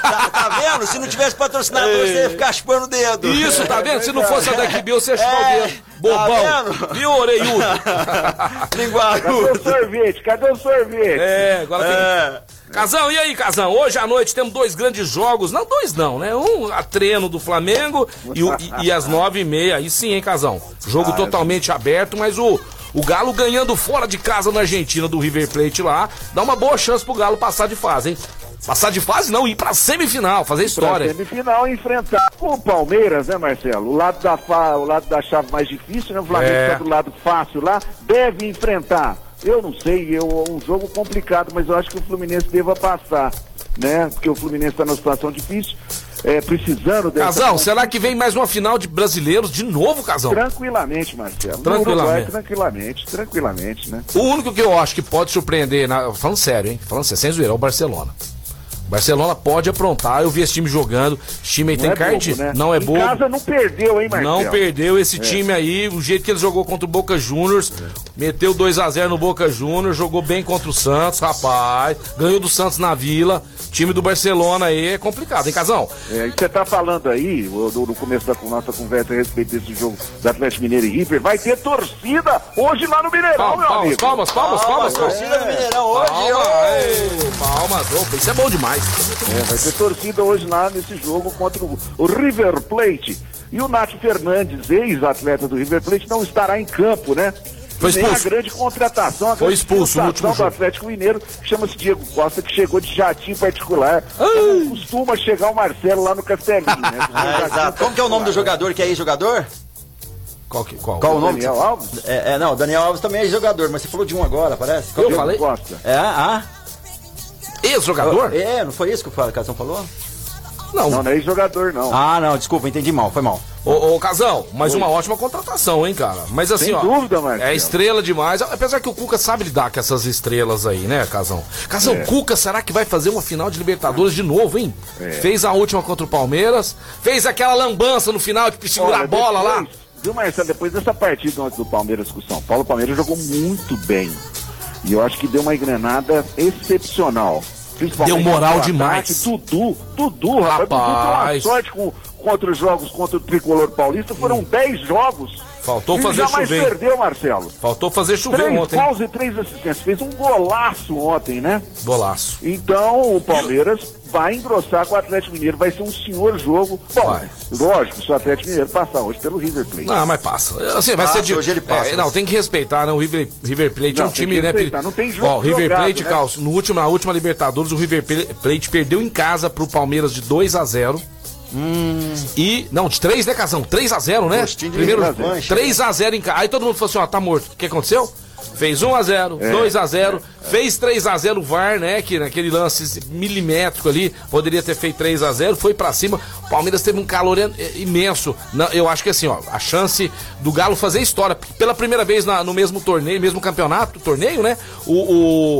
Tá, tá vendo? Se não tivesse patrocinado Ei. você, ia ficar chupando o dedo. Isso, tá vendo? Se não fosse a Duck Bill, você ia chupar É, o dedo. Bobão. tá? Viu, orelhudo? Cadê Linguarudo. o sorvete? Cadê o sorvete? É, agora tem... É. Casão, e aí, Casão? Hoje à noite temos dois grandes jogos. Não, dois não, né? Um a treino do Flamengo e, o- e- e às nove e meia. Aí sim, hein, Casão? Jogo totalmente aberto, mas o, o Galo ganhando fora de casa na Argentina do River Plate lá, dá uma boa chance pro Galo passar de fase, hein? Passar de fase não, ir pra semifinal, fazer Pra história. semifinal enfrentar o Palmeiras, né, Marcelo? O lado da, fa... o lado da chave mais difícil, né? O Flamengo É. está do lado fácil lá, deve enfrentar. Eu não sei, é um jogo complicado, mas eu acho que o Fluminense deva passar, né? Porque o Fluminense está numa situação difícil, é, precisando dessa Casão, será que vem mais uma final de brasileiros de novo, Casão? Tranquilamente, Marcelo. Tranquilamente. Uruguai, tranquilamente, tranquilamente, né? O único que eu acho que pode surpreender, na- falando sério, hein? Falando sério, sem zoeira, é o Barcelona. Barcelona pode aprontar, eu vi esse time jogando. Esse time aí Não tem é card, né? não é bobo. casa não perdeu, hein, Marcelo? Não perdeu esse É. time aí, o jeito que ele jogou contra o Boca Juniors, meteu 2 a 0 no Boca Juniors, jogou bem contra o Santos, rapaz, ganhou do Santos na Vila. Time do Barcelona aí é complicado, hein, Casão? É, e você tá falando aí, no começo da nossa conversa a respeito desse jogo do Atlético Mineiro e River, vai ter torcida hoje lá no Mineirão, Palmas, meu palmas, amigo. palmas, palmas, palmas, palmas. Torcida do Mineirão hoje, Palmas, palmas, opa, isso é bom demais. É, vai ter torcida hoje lá nesse jogo contra o, o River Plate. E o Nath Fernandes, ex-atleta do River Plate, não estará em campo, né? Foi Tem a expulso. grande contratação, a Foi grande expulso no contratação último do jogo. Atlético Mineiro, chama-se Diego Costa, que chegou de jatinho particular. Como costuma chegar o Marcelo lá no Castelinho, né? Ah, exato. Como que é o nome do jogador que é ex-jogador? Qual, que, qual? Qual o nome? Daniel Alves? É, é, não, Daniel Alves também é ex-jogador, mas você falou de um agora, parece. Qual Eu que é? falei? Costa. É, ah? Ex-jogador? É, não foi isso que o Casão falou? Não. Não, não é jogador, não. Ah, não, desculpa, entendi mal, foi mal. Ô, ô, Casão, mas uma ótima contratação, hein, cara? Mas assim, Sem ó. dúvida, Marcelo. É estrela demais. Apesar que o Cuca sabe lidar com essas estrelas aí, né, Casão? Casão, É. Cuca, será que vai fazer uma final de Libertadores de novo, hein? É. Fez a última contra o Palmeiras, fez aquela lambança no final de segurar a bola lá. depois- Viu, Marcelo, depois dessa partida antes do Palmeiras com o São Paulo, o Palmeiras jogou muito bem. E eu acho que deu uma engrenada excepcional. Deu moral demais. Dudu, Dudu, rapaz, Dudu Rapaz. sorte com, contra os jogos contra o Tricolor Paulista. Foram 10 jogos. Faltou Ele fazer jamais chover. perdeu, Marcelo. Faltou fazer chover Três ontem. gols e três assistências. Fez um golaço ontem, né? Golaço. Então o Palmeiras vai engrossar com o Atlético Mineiro. Vai ser um senhor jogo. Bom, lógico, se o Atlético Mineiro passar hoje pelo River Plate. Não, mas passa. Assim, vai Passa, ser de... hoje ele passa. É, não, tem que respeitar, né? O River, River Plate é Não, um tem time, que né? respeitar, não tem jogo Ó, o River jogado, Plate, né? Carlos, no último, na última Libertadores, o River Plate perdeu em casa pro Palmeiras de 2 a 0 E. Não, de 3, né, Casão? 3 a 0 né? Primeiro. revanche, 3 a 0 em casa. Aí todo mundo falou assim: ó, tá morto. O que aconteceu? Fez 1 a 0 É. 2 a 0 fez 3 a 0 o VAR, né? Que naquele lance milimétrico ali, poderia ter feito 3 a 0 foi pra cima. O Palmeiras teve um calor en- imenso. Eu acho que assim, ó, a chance do Galo fazer história. Pela primeira vez na- no mesmo torneio, mesmo campeonato, torneio, né? O,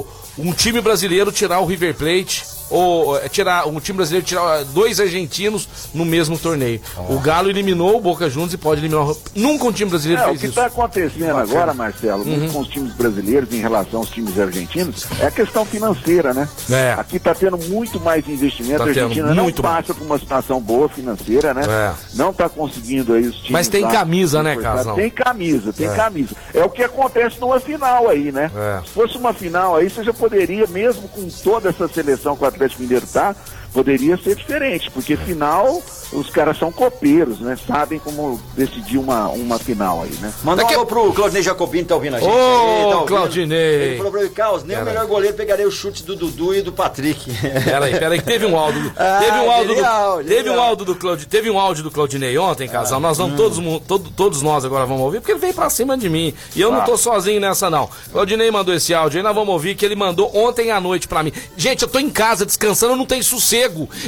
o- um time brasileiro tirar o River Plate. Ou é, tirar um time brasileiro tirar dois argentinos no mesmo torneio. O Galo eliminou o Boca Juniors e pode eliminar. o- Nunca um time brasileiro É, o fez que isso. está acontecendo Bacana. agora, Marcelo, Uhum. com os times brasileiros em relação aos times argentinos, é a questão financeira, né? É. Aqui está tendo muito mais investimento. Tá a Argentina não passa por uma situação boa financeira, né? É. Não está conseguindo aí os times. Mas tem lá camisa, né. Casão? Tem camisa, tem É. camisa. É o que acontece numa final aí, né? É. Se fosse uma final aí, você já poderia, mesmo com toda essa seleção que o Atlético Mineiro tá, poderia ser diferente, porque final os caras são copeiros, né? Sabem como decidir uma, uma final aí, né? Manda um alô pro Claudinei Jacobini, tá ouvindo a gente? Ô, aí, tá? Claudinei. Ele falou pra mim, Carlos, nem o Pera melhor aí. goleiro pegaria o chute do Dudu e do Patrick. Peraí, peraí, que teve um áudio. do- Ah, teve um áudio genial, do, teve um áudio do Claudi, teve um áudio do Claudinei ontem, casal. nós vamos todos, mu- todo- todos nós agora vamos ouvir, porque ele veio pra cima de mim. E eu não tô sozinho nessa, não. Claudinei mandou esse áudio aí, nós vamos ouvir que ele mandou ontem à noite pra mim. Gente, eu tô em casa descansando, eu não tenho sossego.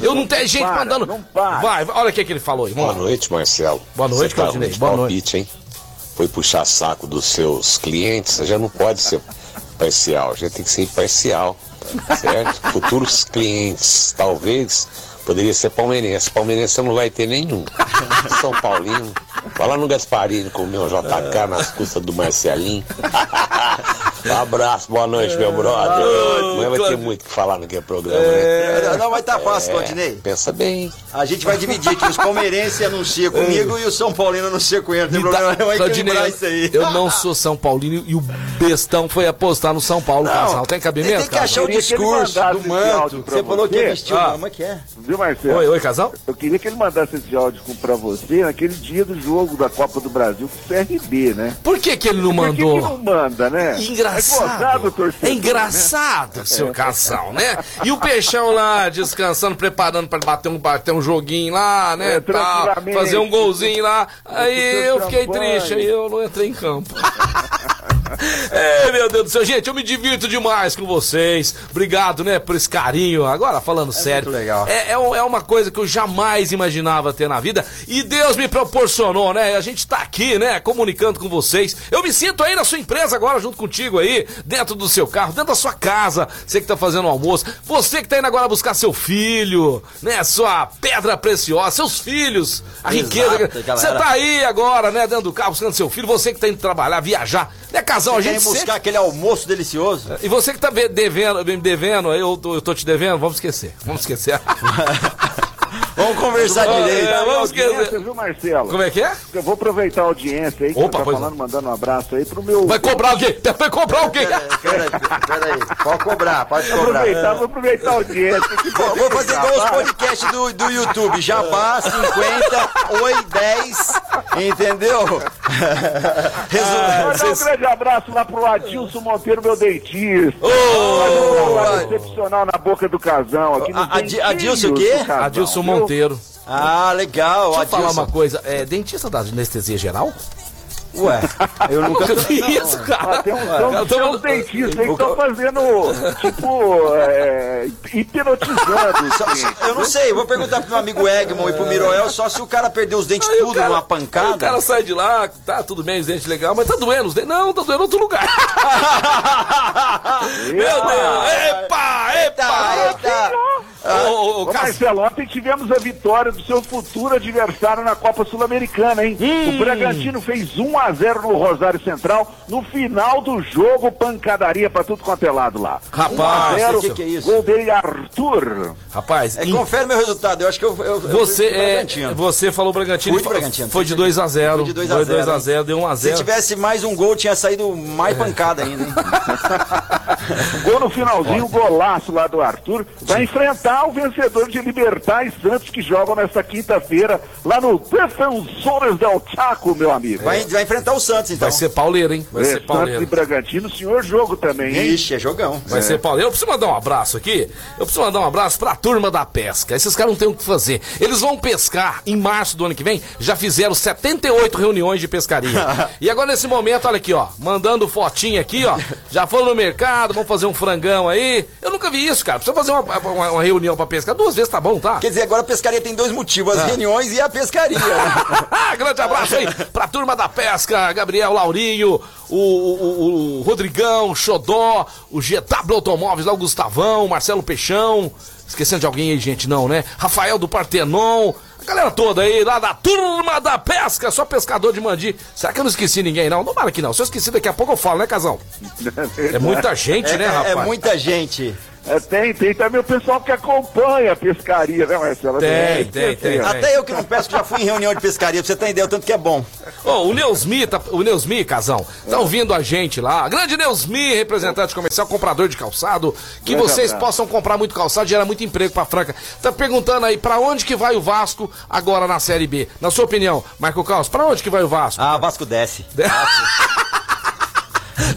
Eu não tenho gente para, mandando. não para. Vai, olha o que, que ele falou aí. Boa noite, Marcelo. Boa noite, Você tá Claudinei. Boa palpite, hein? Foi puxar saco dos seus clientes, você já não pode ser parcial, já tem que ser imparcial, certo? Futuros clientes, talvez, poderia ser palmeirense. Palmeirense você não vai ter nenhum. São Paulino, vai lá no Gasparini comer um JK nas custas do Marcelinho. Um abraço, boa noite, meu brother. Amanhã vai ter muito o que falar naquele programa, É, né? não vai estar fácil, É, Claudinei. Pensa bem. A gente vai dividir aqui. Os palmeirenses anunciam comigo e o São Paulino anuncia com ele. Não tem dá- problema, vai Claudinei, isso aí. Eu não sou São Paulino e o bestão foi apostar no São Paulo, casal. Tem cabimento? Tem que achar o que discurso do manto. Você falou que o Ah. É que é? Viu, Marcelo? Oi, oi, casal? Eu queria que ele mandasse esse áudio pra você naquele dia do jogo da Copa do Brasil com o CRB, né? Por que que ele não Por que que mandou? não manda, né? Engraçado. É torcedor, É engraçado, né? seu casal, né? E o Peixão lá, descansando, preparando pra bater um, bater um joguinho lá, né? É, tal, fazer um golzinho lá. Aí eu fiquei champanhe. triste, aí eu não entrei em campo. É, meu Deus do céu, gente, eu me divirto demais com vocês. Obrigado, né, por esse carinho. Agora, falando sério. muito legal. É, é, é uma coisa que eu jamais imaginava ter na vida. E Deus me proporcionou, né? A gente tá aqui, né, comunicando com vocês. Eu me sinto aí na sua empresa agora, junto contigo aí, dentro do seu carro, dentro da sua casa. Você que tá fazendo o almoço. Você que tá indo agora buscar seu filho, né? Sua pedra preciosa, seus filhos, a Exato, riqueza. galera. Você tá aí agora, né, dentro do carro, buscando seu filho. Você que tá indo trabalhar, viajar. Né, casal, a gente buscar sente- aquele almoço delicioso? e você que tá ve- devendo, me devendo, eu tô, eu tô te devendo, vamos esquecer. Vamos esquecer. Vamos conversar É, direito. vamos Audiência, esquecer. viu, Marcelo? Como é que é? Eu vou aproveitar a audiência aí que Opa, tá falando, mandando um abraço aí pro meu... Vai cobrar o quê? Vai cobrar o quê? Peraí, peraí. Pode cobrar, pode Vou cobrar. aproveitar, vou aproveitar a audiência. Vou, vou fazer igual os podcasts do, do YouTube. Jabá, 50, oi, 10. Entendeu? Ah, Resumo. Mandar um grande abraço lá pro Adilson Monteiro, meu dentista. Ô, um trabalho excepcional na boca do casão. Aqui no A- Adi- Adilson o quê? Adilson Monteiro. Ah, legal. Deixa eu falar Adilson. uma coisa, é dentista da anestesia geral? Ué, eu nunca vi isso, cara. Ah, tem Ué, tô- tem uns dentistas aí que estão fazendo, tipo, é, hipnotizando. Só- clientes. eu não sei, vou perguntar pro meu amigo Egmont e pro Miroel só se o cara perdeu os dentes Aí tudo cara- numa Aí o pancada. cara sai de lá, tá tudo bem, os dentes legal, mas tá doendo os dentes. Não, tá doendo em outro lugar. Meu Deus! Epa! Epa! Eita, eita. Ô, ô, ô, Marcelo, ontem tivemos a vitória do seu futuro adversário na Copa Sul-Americana, hein? Hum. O Bragantino fez 1 a 0 no Rosário Central. No final do jogo, pancadaria pra tudo quanto é lado lá. Rapaz, 1 a 0, o que que é isso? Gol dele, Arthur. Rapaz, É, confere meu resultado, eu acho que eu. eu, eu você, fui pro é, Bragantino. você falou Bragantino. Foi- Bragantino. Foi de 2 a 0 Foi de 2 a Foi 0, 2 a hein? 0 deu 1 a Se 0 tivesse mais um gol, tinha saído mais pancada ainda, hein? Gol no finalzinho, golaço lá do Arthur. Vai enfrentar o vencedor de Libertar e Santos que jogam nesta quinta-feira lá no Defensores del Chaco, meu amigo. Vai, vai enfrentar o Santos, então. Vai ser pauleiro, hein? Vai É, ser Santos e pauleiro. Bragantino, senhor jogo também, hein? Ixi, é jogão. Vai ser pauleiro. Eu preciso mandar um abraço aqui. Eu preciso mandar um abraço pra turma da pesca. Esses caras não têm o que fazer. Eles vão pescar em março do ano que vem. Já fizeram 78 reuniões de pescaria. e agora nesse momento, olha aqui, ó. Mandando fotinha aqui, ó. Já foram no mercado, vão fazer um frangão aí. Eu nunca vi isso, cara. Precisa fazer uma, uma- uma reunião pra pescar. Duas vezes tá bom, tá? Quer dizer, agora a pescaria tem dois motivos: as Ah. reuniões e a pescaria. Grande abraço aí pra turma da pesca, Gabriel Laurinho, o, o- o Rodrigão, o Xodó, o GW Automóveis, lá o Gustavão, o Marcelo Peixão. Esquecendo de alguém aí, gente, não, né? Rafael do Partenon, a galera toda aí, lá da turma da pesca, só pescador de mandi. Será que eu não esqueci ninguém, não? Não para que não. Se eu esqueci, daqui a pouco eu falo, né, Casão? É muita gente, É- né, é- rapaz? É muita gente. É, tem, tem também o pessoal que acompanha a pescaria, né, Marcelo? Tem, tem, tem. Até eu que não pesco já fui em reunião de pescaria, pra você ter ideia, o tanto que é bom. Ô, o Neusmi, tá, o Neusmi, Casão, tá ouvindo a gente lá. Grande Neusmi, representante comercial, comprador de calçado. Que vocês abraço. possam comprar muito calçado, gera muito emprego pra Franca. Tá perguntando aí, pra onde que vai o Vasco agora na Série B? Na sua opinião, Marco Caos, pra onde que vai o Vasco? Ah, Vasco desce.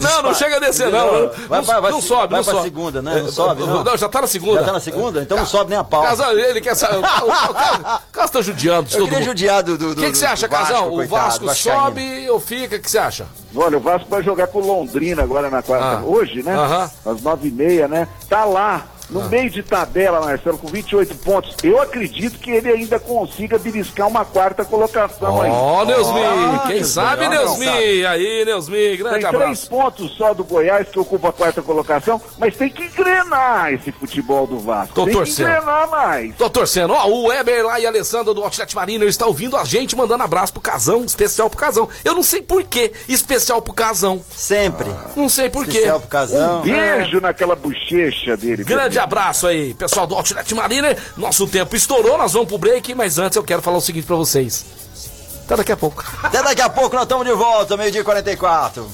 Não, não chega a descer, não. Vai, Não, vai, vai, não sobe, vai não sobe. segunda, né? Não sobe, não. Não, já tá na segunda. Já tá na segunda? Então não sobe nem a pau. Casão, ele quer saber. O Casão tá judiando de Eu todo mundo. judiar do. O que você acha, Casão? O Vasco sobe ou fica? O que você acha? Olha, o Vasco vai jogar com Londrina agora na quarta. Ah. Hoje, né? Às nove e meia, né? Tá lá, no Ah. meio de tabela, Marcelo, com 28 pontos. Eu acredito que ele ainda consiga beliscar uma quarta colocação aí. Ó, Neusmi, Ah, quem Deus sabe. Neusmi? Aí, Neusmi, grande Tem abraço. três pontos só do Goiás que ocupa a quarta colocação, mas tem que engrenar esse futebol do Vasco. Tô tem torcendo. que engrenar mais. Tô torcendo. Ó, o Weber lá e a Alessandra do Outlet Marino está ouvindo a gente, mandando abraço pro Casão, especial pro Casão. Eu não sei por que especial pro Casão. Sempre. Não sei por quê. Especial pro Casão. Um beijo naquela bochecha dele. Grande abraço aí, pessoal do Outlet Marina. Nosso tempo estourou, nós vamos pro break, mas antes eu quero falar o seguinte pra vocês. Até daqui a pouco. Até daqui a pouco nós estamos de volta, meio-dia e 44.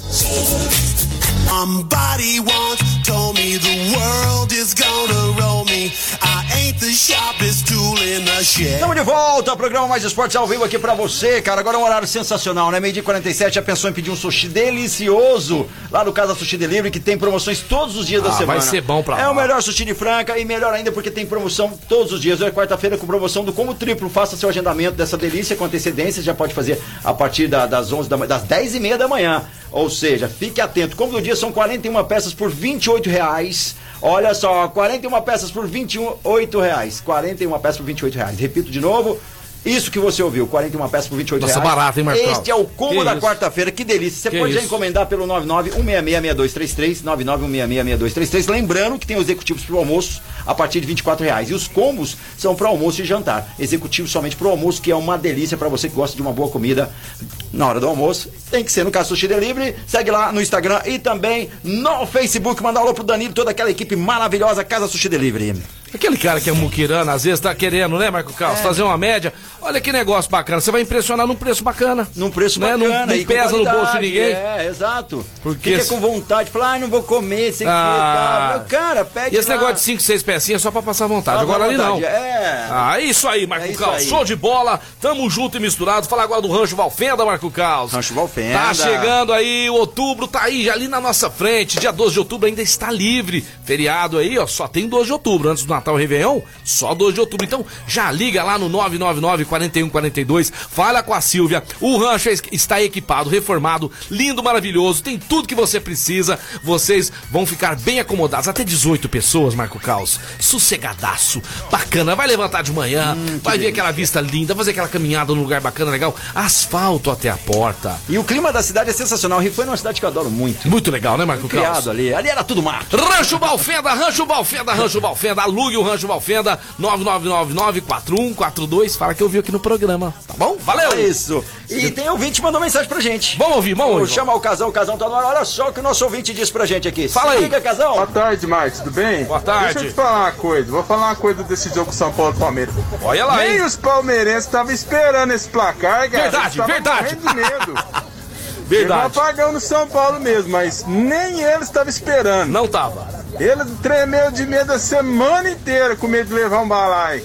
Somebody once told me the world is gonna roll me. I ain't the sharpest tool in the shed. Estamos de volta, programa Mais Esportes ao vivo aqui pra você, cara. Agora é um horário sensacional, né? Meio dia e 47, já pensou em pedir um sushi delicioso lá no Casa Sushi Delivery, que tem promoções todos os dias da Ah, semana. vai ser bom pra É lá. o melhor sushi de Franca e melhor ainda porque tem promoção todos os dias. Hoje é quarta-feira com promoção do Como Triplo. Faça seu agendamento dessa delícia com antecedência, já pode fazer a partir da- das 11 da manhã, das 10 e meia da manhã. Ou seja, fique atento. Como do dia são 41 peças por 28 reais. Olha só, 41 peças por 28 reais. 41 peças por 28 reais. Repito de novo. Isso que você ouviu, 41 peças por 28 Nossa, reais. barato, hein, Marcão? Este é o combo Que da quarta-feira, que delícia. Você Que pode já isso? encomendar pelo 991666233, 991666233. Lembrando que tem os executivos pro almoço a partir de 24 reais. E os combos são para almoço e jantar. Executivos somente pro almoço, que é uma delícia para você que gosta de uma boa comida na hora do almoço. Tem que ser no Caso Sushi Delivery. Segue lá no Instagram e também no Facebook. Manda um alô pro Danilo e toda aquela equipe maravilhosa Casa Sushi Delivery. Aquele cara que é muquirano, às vezes tá querendo, né, Marco Carlos, É. fazer uma média. Olha que negócio bacana. Você vai impressionar num preço bacana. Num preço né? bacana. Não, não pesa no bolso de ninguém. É, exato. Porque Fica com vontade, fala, ah, não vou comer, sei Ah. que, tal. Cara, pede E esse lá. negócio de 5, 6 pecinhas é só pra passar vontade. Agora ali não. é. Ah, isso aí, Marco É Carlos. Show de bola. Tamo junto e misturado. Fala agora do Rancho Valfenda, Marco Carlos. Rancho Valfenda. Tá chegando aí, o outubro tá aí, ali na nossa frente. Dia 12 de outubro ainda está livre. Feriado aí, ó, só tem 12 de outubro. Antes do Natal Réveillon, só 12 de outubro. Então já liga lá no 999-4142. Fala com a Silvia. O rancho es- está equipado, reformado, lindo, maravilhoso. Tem tudo que você precisa. Vocês vão ficar bem acomodados. Até 18 pessoas, Marco Caos. Sossegadaço. Bacana. Vai levantar de manhã, vai ver aquela vista linda, fazer aquela caminhada num lugar bacana, legal. Asfalto até a porta. E o clima da cidade é sensacional. Rio foi uma cidade que eu adoro muito. Muito legal, né, Marco Caos? Criado ali. Ali era tudo mato. Rancho Balfenda, Rancho Balfenda, Rancho Balfenda. A luz alugue o Rancho Valfenda 99994142. Fala que eu vi aqui no programa, tá bom? Valeu! É isso. E tem ouvinte que mandou mensagem pra gente. Vamos ouvir, vamos Vou ouvir. chamar o Casão, o Casão tá no ar. Olha só o que o nosso ouvinte disse pra gente aqui. Fala Se aí. Liga, Casão. Boa tarde, Marcos, tudo bem? Boa tarde. Deixa eu te falar uma coisa, vou falar uma coisa desse jogo São Paulo e Palmeiras. Olha lá, Nem hein? os palmeirenses estavam esperando esse placar, cara. Verdade, verdade. morrendo de medo. Verdade. Teve um apagão no São Paulo mesmo, mas nem eles estavam esperando. Não tava. Eles tremeu de medo a semana inteira com medo de levar um balaio.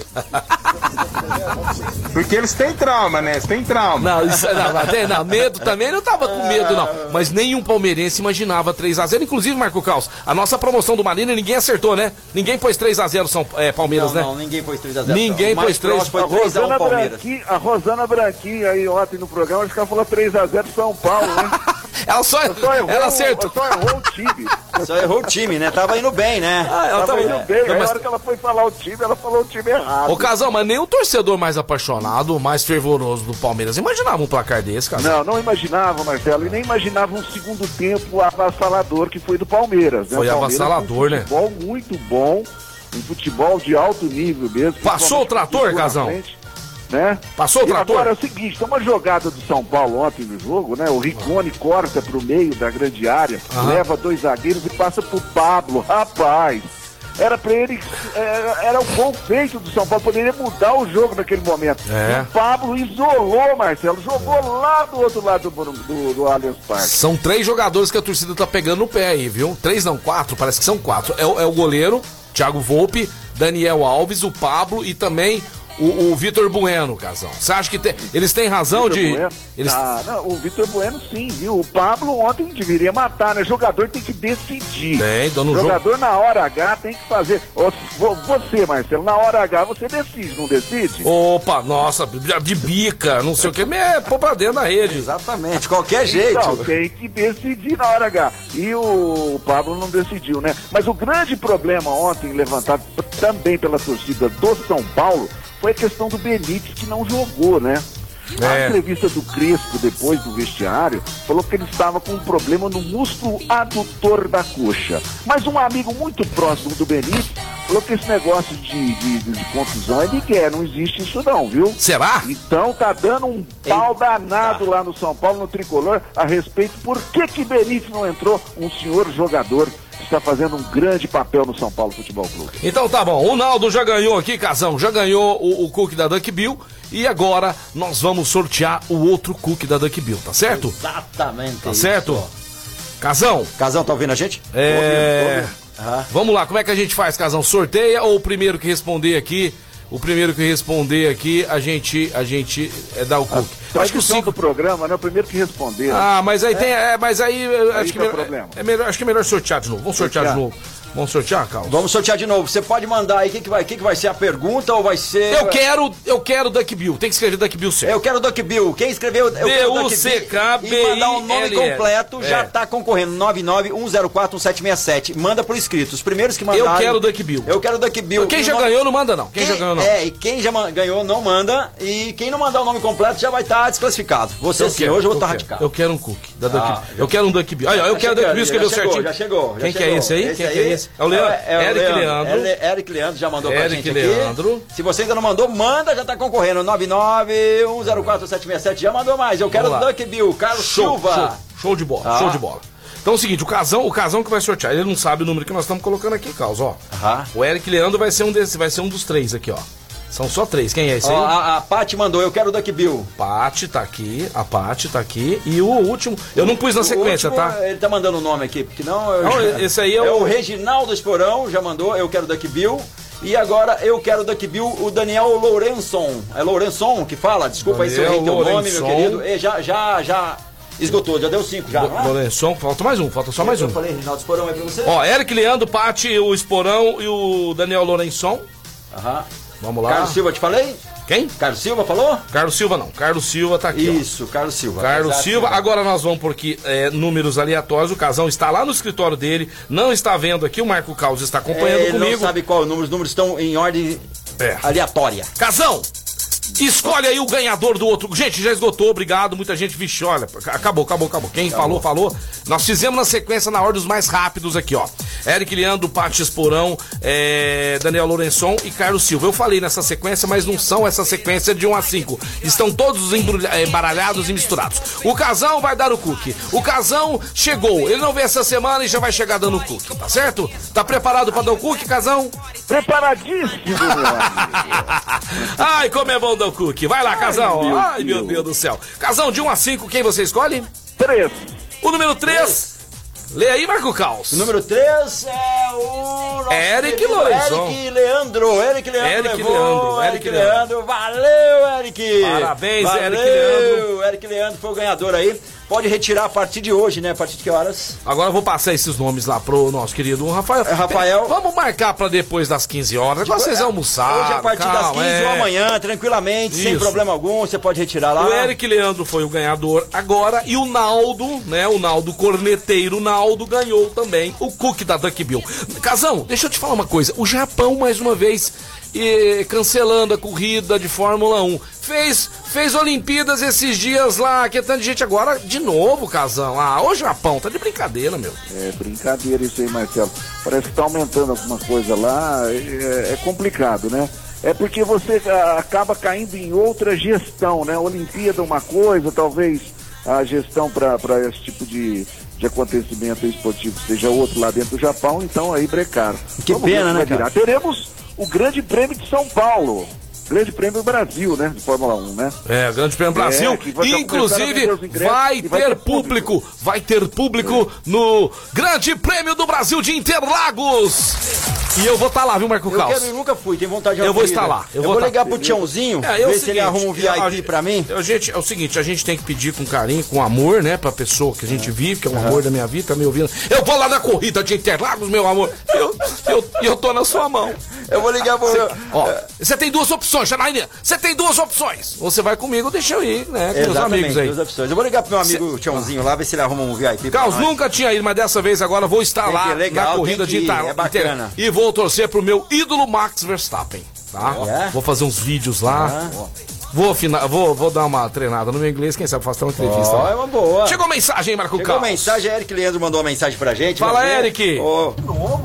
Porque eles têm trauma, né? Eles têm trauma. Não, isso, não, não, tem- não, medo também não tava com medo, não. Mas nenhum palmeirense imaginava 3x0. Inclusive, Marco Caos, a nossa promoção do Marina ninguém acertou, né? Ninguém pôs 3x0 São é, Palmeiras, não, né? não, ninguém pôs 3x0. Ninguém O mais pôs três. próximo Foi A 3x1 Rosana, Palmeiras. Branquinho, a Rosana Branquinho aí ontem no programa, acho que ela falou 3x0 São Paulo, né? Ela só, só errou, ela acertou. Só errou o time. Só errou o time, né? Tava indo bem, né? Ah, ela Tava tava- indo bem, Não, mas- na hora que ela foi falar o time, ela falou o time errado. Ô, Casal, mas nem o torcedor mais apaixonado, mais fervoroso do Palmeiras imaginava um placar desse, Casal. Não, não imaginava, Marcelo, e nem imaginava um segundo tempo avassalador que foi do Palmeiras. Né? Foi Palmeiras avassalador, com um né? futebol muito bom, um futebol de alto nível mesmo. Passou o trator, Casão? frente, Né? Passou o e trator? Agora é o seguinte, tem uma jogada do São Paulo ontem no jogo, né? O Ricone corta pro meio da grande área, Aham. leva dois zagueiros e passa pro Pablo. Rapaz, era pra ele. Era, era o gol feito do São Paulo, poderia mudar o jogo naquele momento. É. E o Pablo isolou, Marcelo, jogou lá do outro lado do, do, do Allianz Parque. São três jogadores que a torcida tá pegando no pé aí, viu? Três não, quatro, parece que são quatro. É, é o goleiro, Thiago Volpe, Daniel Alves, o Pablo e também o, o Vitor Bueno, Casal. Você acha que tem- eles têm razão Vitor de. Bueno? Eles... Ah, não, o Vitor Bueno sim, viu? O Pablo ontem deveria matar, né? Jogador tem que decidir. Tem, dando um jogo. Jogador na hora H tem que fazer. Você, Marcelo, na hora H você decide, não decide? Opa, nossa, de bica, não sei o que, é pôr pra dentro da rede. Exatamente, qualquer jeito. Então, tem que decidir na hora H. E o Pablo não decidiu, né? Mas o grande problema ontem, levantado também pela torcida do São Paulo, foi a questão do Benítez, que não jogou, né? A É. entrevista do Crespo, depois do vestiário, falou que ele estava com um problema no músculo adutor da coxa. Mas um amigo muito próximo do Benítez falou que esse negócio de, de, de contusão é Miguel, não existe isso não, viu? Será? Então tá dando um pau danado lá no São Paulo, no Tricolor, a respeito por que que Benítez não entrou, um senhor jogador está fazendo um grande papel no São Paulo Futebol Clube. Então tá bom, o Naldo já ganhou aqui, Casão, já ganhou o, o cookie da Duck Bill e agora nós vamos sortear o outro cookie da Duck Bill, tá certo? Exatamente. Tá certo? Casão. Casão, tá ouvindo a gente? É. Tô ouvindo, tô ouvindo. Vamos lá, como é que a gente faz, Casão? Sorteia ou o primeiro que responder aqui? O primeiro que responder aqui, a gente, a gente é, dá o cookie. Acho que o cinco do programa, né? O primeiro que responder. Ah, mas aí tem. É, mas aí. Aí acho, que é melhor, é melhor, acho que é melhor sortear de novo. Vamos sortear, de Sortear. novo. Vamos sortear, Carlos? Vamos sortear de novo. Você pode mandar aí o que, que, vai, que, que vai ser a pergunta ou vai ser. Eu quero, eu quero Duck Bill. Tem que escrever Duck Bill certo. Eu quero Duck Bill. Quem escreveu eu quero Duck Bill e mandar o nome completo já É. tá concorrendo. 991041767. Manda por escrito. Os primeiros que mandarem. Eu quero Duck Bill. Eu quero Duck Bill. Quem já ganhou não manda não. Quem, já ganhou não. É, e quem já ganhou não manda. E quem não mandar o nome completo já vai estar desclassificado. Você sim, hoje eu vou estar quero. radical. Eu quero um cookie da Duck Ah, Bill. Eu quero um Duck Bill. Eu Tá quero Duck Bill, escreveu certinho. Já chegou, já Quem que é esse aí? Quem que é esse? É o Leandro. É, o Eric Leandro. Leandro. Ele- Eric Leandro já mandou pra Eric gente Leandro. aqui. Se você ainda não mandou, manda, já tá concorrendo. 991041767. Já mandou mais. Eu quero. Duck Bill, Carlos Show, Silva. show, show de bola, Ah. show de bola. Então é o seguinte, o casão, o casão que vai sortear, ele não sabe o número que nós estamos colocando aqui, Carlos, ó. O Eric Leandro vai ser um desses, vai ser um dos três aqui, ó. São só três. Quem é esse aí? A, a Paty mandou, eu quero Duck Bill. Paty tá aqui, a Paty tá aqui. E o último, eu não pus na O sequência, último, tá? Ele tá mandando o nome aqui, porque não. eu Não, esse aí é o- o Reginaldo Esporão, já mandou, eu quero Duck Bill. E agora eu quero Duck Bill, o Daniel Lourençon. É Lourençon que fala? Desculpa aí se eu Daniel errei teu nome, meu querido. E já, já, já esgotou, já deu cinco já. é? Lourençon, falta mais um, falta só mais um. Eu falei Reginaldo Esporão aí pra você? Ó, Eric Leandro, Paty, o Esporão e o Daniel Lourençon. Aham. Vamos lá. Carlos Silva, te falei? Quem? Carlos Silva falou? Carlos Silva não. Carlos Silva tá aqui. ó. Isso, Carlos Silva. Carlos Exato. Silva, agora nós vamos por aqui é, números aleatórios. O Casão está lá no escritório dele, não está vendo aqui. O Marco Caos está acompanhando É, ele comigo. não sabe qual o número, os números estão em ordem É. aleatória. Casão, Escolhe aí o ganhador do outro. Gente, já esgotou, obrigado. Muita gente, vixe, olha, acabou, acabou, acabou. Quem falou, falou. Nós fizemos na sequência, na ordem dos mais rápidos aqui, ó. Eric Leandro, Paty Esporão, é, Daniel Lourençon e Carlos Silva. Eu falei nessa sequência, mas não são essa sequência de 1 a 5. Estão todos embrulha- é, embaralhados e misturados. O Casão vai dar o cookie. O Casão chegou. Ele não veio essa semana e já vai chegar dando o cookie, tá certo? Tá preparado pra dar o cookie, Casão? Preparadíssimo, Ai, como é bom o cookie. Vai lá, Casão. Ai, meu Deus do céu. Casão, de 1 a 5, quem você escolhe? Três. O número 3. Lê aí, Marco Caos. O número 3 é o. nosso Eric Lourençon. Eric Leandro. Eric Leandro. Eric levou. Leandro, Eric, Eric Leandro. Valeu, Eric. Parabéns, Valeu. Eric Leandro. Eric Leandro foi o ganhador aí. Pode retirar a partir de hoje, né? A partir de que horas? Agora eu vou passar esses nomes lá pro nosso querido Rafael. É, Rafael. Vamos marcar pra depois das 15 horas. Agora vocês almoçarem. Hoje a partir das calma, 15 é. ou amanhã, tranquilamente, sem Isso. problema algum. Você pode retirar lá. O Eric Leandro foi o ganhador agora e o Naldo, né? O Naldo Corneteiro Naldo ganhou também o cookie da Duck Bill. Casão, deixa eu te falar uma coisa. O Japão, mais uma vez, eh, cancelando a corrida de Fórmula 1. Fez, fez Olimpíadas esses dias lá, que é tanta gente agora, de novo, Casão. Ah, ô Japão, tá de brincadeira, meu. É brincadeira isso aí, Marcelo. Parece que tá aumentando alguma coisa lá, é, é complicado, né? É porque você ah, acaba caindo em outra gestão, né? Olimpíada é uma coisa, talvez a gestão para esse tipo de, de acontecimento esportivo seja outro lá dentro do Japão, então aí brecaram. Que Vamos pena, né, virar. cara? Teremos o Grande Prêmio de São Paulo. Grande Prêmio do Brasil, né? De Fórmula 1, né? É, Grande Prêmio Brasil. É, vai- Inclusive, vai ter vai ter público. Vai ter público no Grande Prêmio do Brasil de Interlagos. E eu vou estar lá, viu, Marco Eu Caos? quero ir, nunca fui, tenho vontade de Eu vou estar lá. Eu, vou, estar- ligar pro Tiãozinho, É, é o ver se ele arruma um VIP pra mim. A gente, é o seguinte, a gente tem que pedir com carinho, com amor, né, pra pessoa que a gente vive, que é o amor da minha vida, tá me ouvindo. Eu vou lá na corrida de Interlagos, meu amor. Eu, eu, eu tô na sua mão. Eu vou ligar pro. Cê, ó, você tem duas opções, Janaína. Você tem duas opções. Ou você vai comigo, deixa eu ir, né, com meus amigos aí. duas opções. Eu vou ligar pro meu amigo Tiãozinho lá, ver se ele arruma um VIP. pra Carlos, nunca tinha ido, mas dessa vez agora vou estar Tem lá ir, legal, na corrida tem de Itar é bacana. E vou torcer pro meu ídolo Max Verstappen, tá? É? Vou fazer uns vídeos lá. Vou, afina- vou, vou dar uma treinada no meu inglês, quem sabe faço até uma entrevista. Ó, lá. é uma boa. Chegou mensagem, hein, Marco Chegou Carlos? mensagem, Eric Leandro mandou uma mensagem pra gente. Fala, ver. Eric. Ô,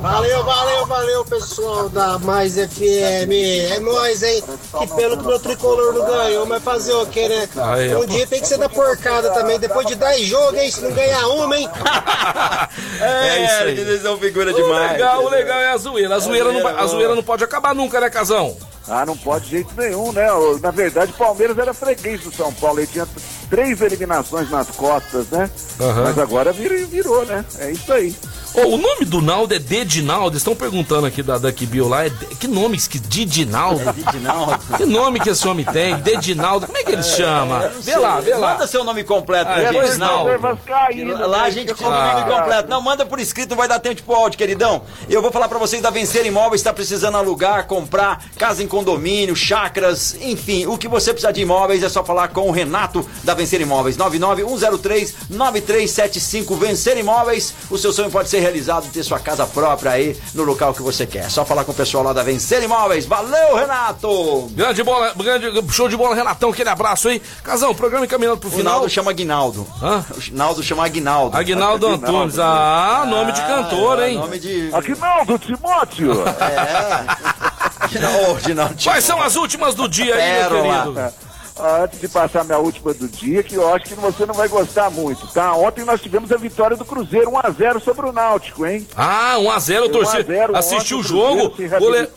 Valeu, valeu, valeu, pessoal da Mais FM. É nóis, hein? Que pelo que meu tricolor não ganhou, mas fazer o quê, né? Aí, um dia tem que ser da porcada também. Depois de 10 jogos, hein? Se não ganhar uma, hein? é, isso aí. Eric, vocês são figura O demais. legal, o legal é a zoeira. A zoeira, não, vai- a zoeira não pode acabar nunca, né, Casão? Ah, não pode de jeito nenhum, né? Na verdade, o Palmeiras era freguês do São Paulo. Ele tinha três eliminações nas costas, né? Aham. Mas agora virou, virou, né? É isso aí. Ô, o nome do Naldo é Dedinaldo. Estão perguntando aqui da Duck Bill lá. É de- que nome que Didinaldo? É Didinaldo. Que nome que esse homem tem? Dedinaldo. Como é que ele chama? Vê lá, vê lá. Manda seu nome completo Ah, pra é gente, Dedinaldo. Lá a né? gente Fica tira o nome completo. Não, manda por escrito, vai dar tempo pro áudio, queridão. Eu vou falar pra vocês da Vencer Imóveis, está precisando alugar, comprar, casa em condomínio, chácaras, enfim, o que você precisar de imóveis é só falar com o Renato da Vencer Imóveis. 99103-9375. Vencer Imóveis, o seu sonho pode ser realizado, ter sua casa própria aí no local que você quer. Só falar com o pessoal lá da Vencer Imóveis. Valeu, Renato! Grande bola, grande show de bola, Renatão, aquele abraço aí. Casão, programa encaminhando pro O final. Naldo chama Aguinaldo. Hã? O Naldo chama Aguinaldo. Aguinaldo Antunes. Ah, nome de cantor, hein? Nome de. Aguinaldo Timóteo! Não, Aguinaldo. Quais são as últimas do dia aí, meu querido? Antes de passar minha última do dia, que eu acho que você não vai gostar muito, tá? Ontem nós tivemos a vitória do Cruzeiro 1x0 sobre o Náutico, hein? Ah, 1x0, eu torci. 1 a 0 Assisti o jogo. Gole...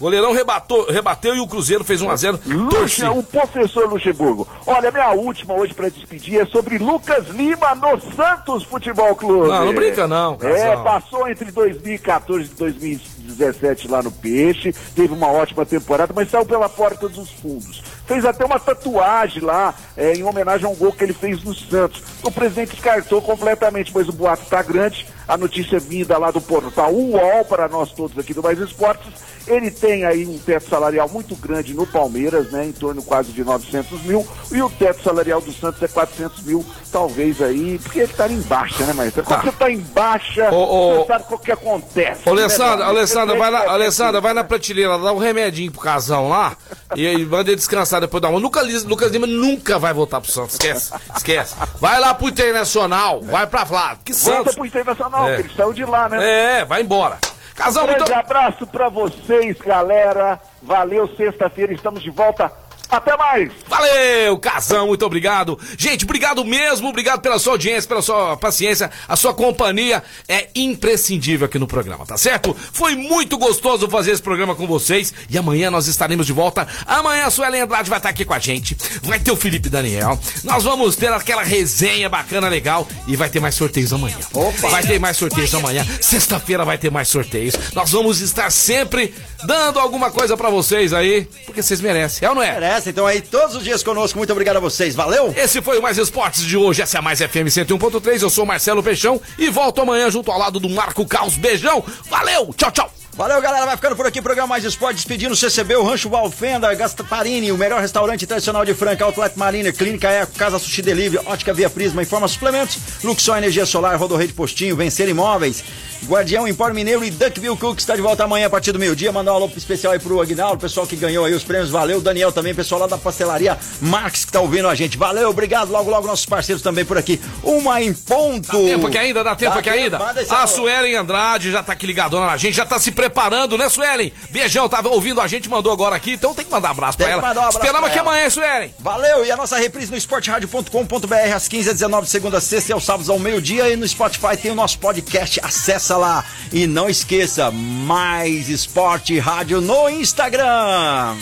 Goleirão rebatou, rebateu e o Cruzeiro fez 1x0. Torci. Luxa, o professor Luxemburgo. Olha, minha última hoje pra despedir é sobre Lucas Lima no Santos Futebol Clube. Não, não brinca não, É, Casão. passou entre 2014 e 2017 lá no Peixe, teve uma ótima temporada, mas saiu pela porta dos fundos. Fez até uma tatuagem lá, é, em homenagem a um gol que ele fez no Santos. O presidente descartou completamente, mas o boato tá grande. A notícia vinda lá do portal UOL para nós todos aqui do Mais Esportes. Ele tem aí um teto salarial muito grande no Palmeiras, né? Em torno quase de 900 mil. E o teto salarial do Santos é 400 mil, talvez aí, porque ele está em baixa, né, Maestro? Quando Tá. você está em baixa, Ô, ô, você sabe o que acontece. Ô, né, Alessandra, amigo? Alessandra, vai, na, Alessandra, vai na prateleira, dá um remedinho pro casão lá e aí manda ele descansar depois da uma. Lucas, Lucas Lima nunca vai voltar pro Santos, esquece, esquece. Vai lá pro Internacional, vai pra lá, que Volta Santos. pro Internacional, É. que ele saiu de lá, né? É, vai embora. Casão, Um grande muito... abraço pra vocês, galera. Valeu, sexta-feira estamos de volta. Até mais! Valeu, Casão, muito obrigado. Gente, obrigado mesmo, obrigado pela sua audiência, pela sua paciência, a sua companhia é imprescindível aqui no programa, tá certo? Foi muito gostoso fazer esse programa com vocês e amanhã nós estaremos de volta. Amanhã a Suelen Andrade vai estar aqui com a gente, vai ter o Felipe Daniel, nós vamos ter aquela resenha bacana, legal e vai ter mais sorteios amanhã. Vai ter mais sorteios amanhã, sexta-feira vai ter mais sorteios. Nós vamos estar sempre dando alguma coisa pra vocês aí, porque vocês merecem, é ou não é? Merece, então aí todos os dias conosco. Muito obrigado a vocês. Valeu! Esse foi o Mais Esportes de hoje. Essa é a Mais FM 101.3. Eu sou Marcelo Peixão e volto amanhã junto ao lado do Marco Caos. Beijão. Valeu. Tchau, tchau. Valeu, galera. Vai ficando por aqui. Programa Mais Esporte. Despedindo o CCB, o Rancho Valfenda, Gastaparini, o melhor restaurante tradicional de Franca, Outlet Marina, Clínica Eco, Casa Sushi Delivery, Ótica Via Prisma, Informa Suplementos, Luxor Energia Solar, Rodorrede Postinho, Vencer Imóveis, Guardião Empório Mineiro e Duckville Cooks está de volta amanhã a partir do meio-dia. Mandar um alô especial aí pro Aguinaldo, o pessoal que ganhou aí os prêmios. Valeu, o Daniel também, pessoal lá da pastelaria Marx que tá ouvindo a gente. Valeu, obrigado. Logo, logo, nossos parceiros também por aqui. Uma em ponto. Dá tempo aqui ainda, dá tempo Dá aqui tempo, ainda. A. Suelen Andrade já tá aqui ligadona na gente, já tá se preparando, né, Suelen? Beijão, tava ouvindo a gente, mandou agora aqui, então tem que mandar abraço Tem pra que ela. um Esperamos ela. amanhã, Suelen. Valeu! E a nossa reprise no esporteradio.com.br às 15 às 19 segunda a sexta e aos sábados ao meio-dia. E no Spotify tem o nosso podcast. Acessa lá. E não esqueça, mais Esporte Rádio no Instagram.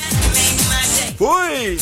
Fui!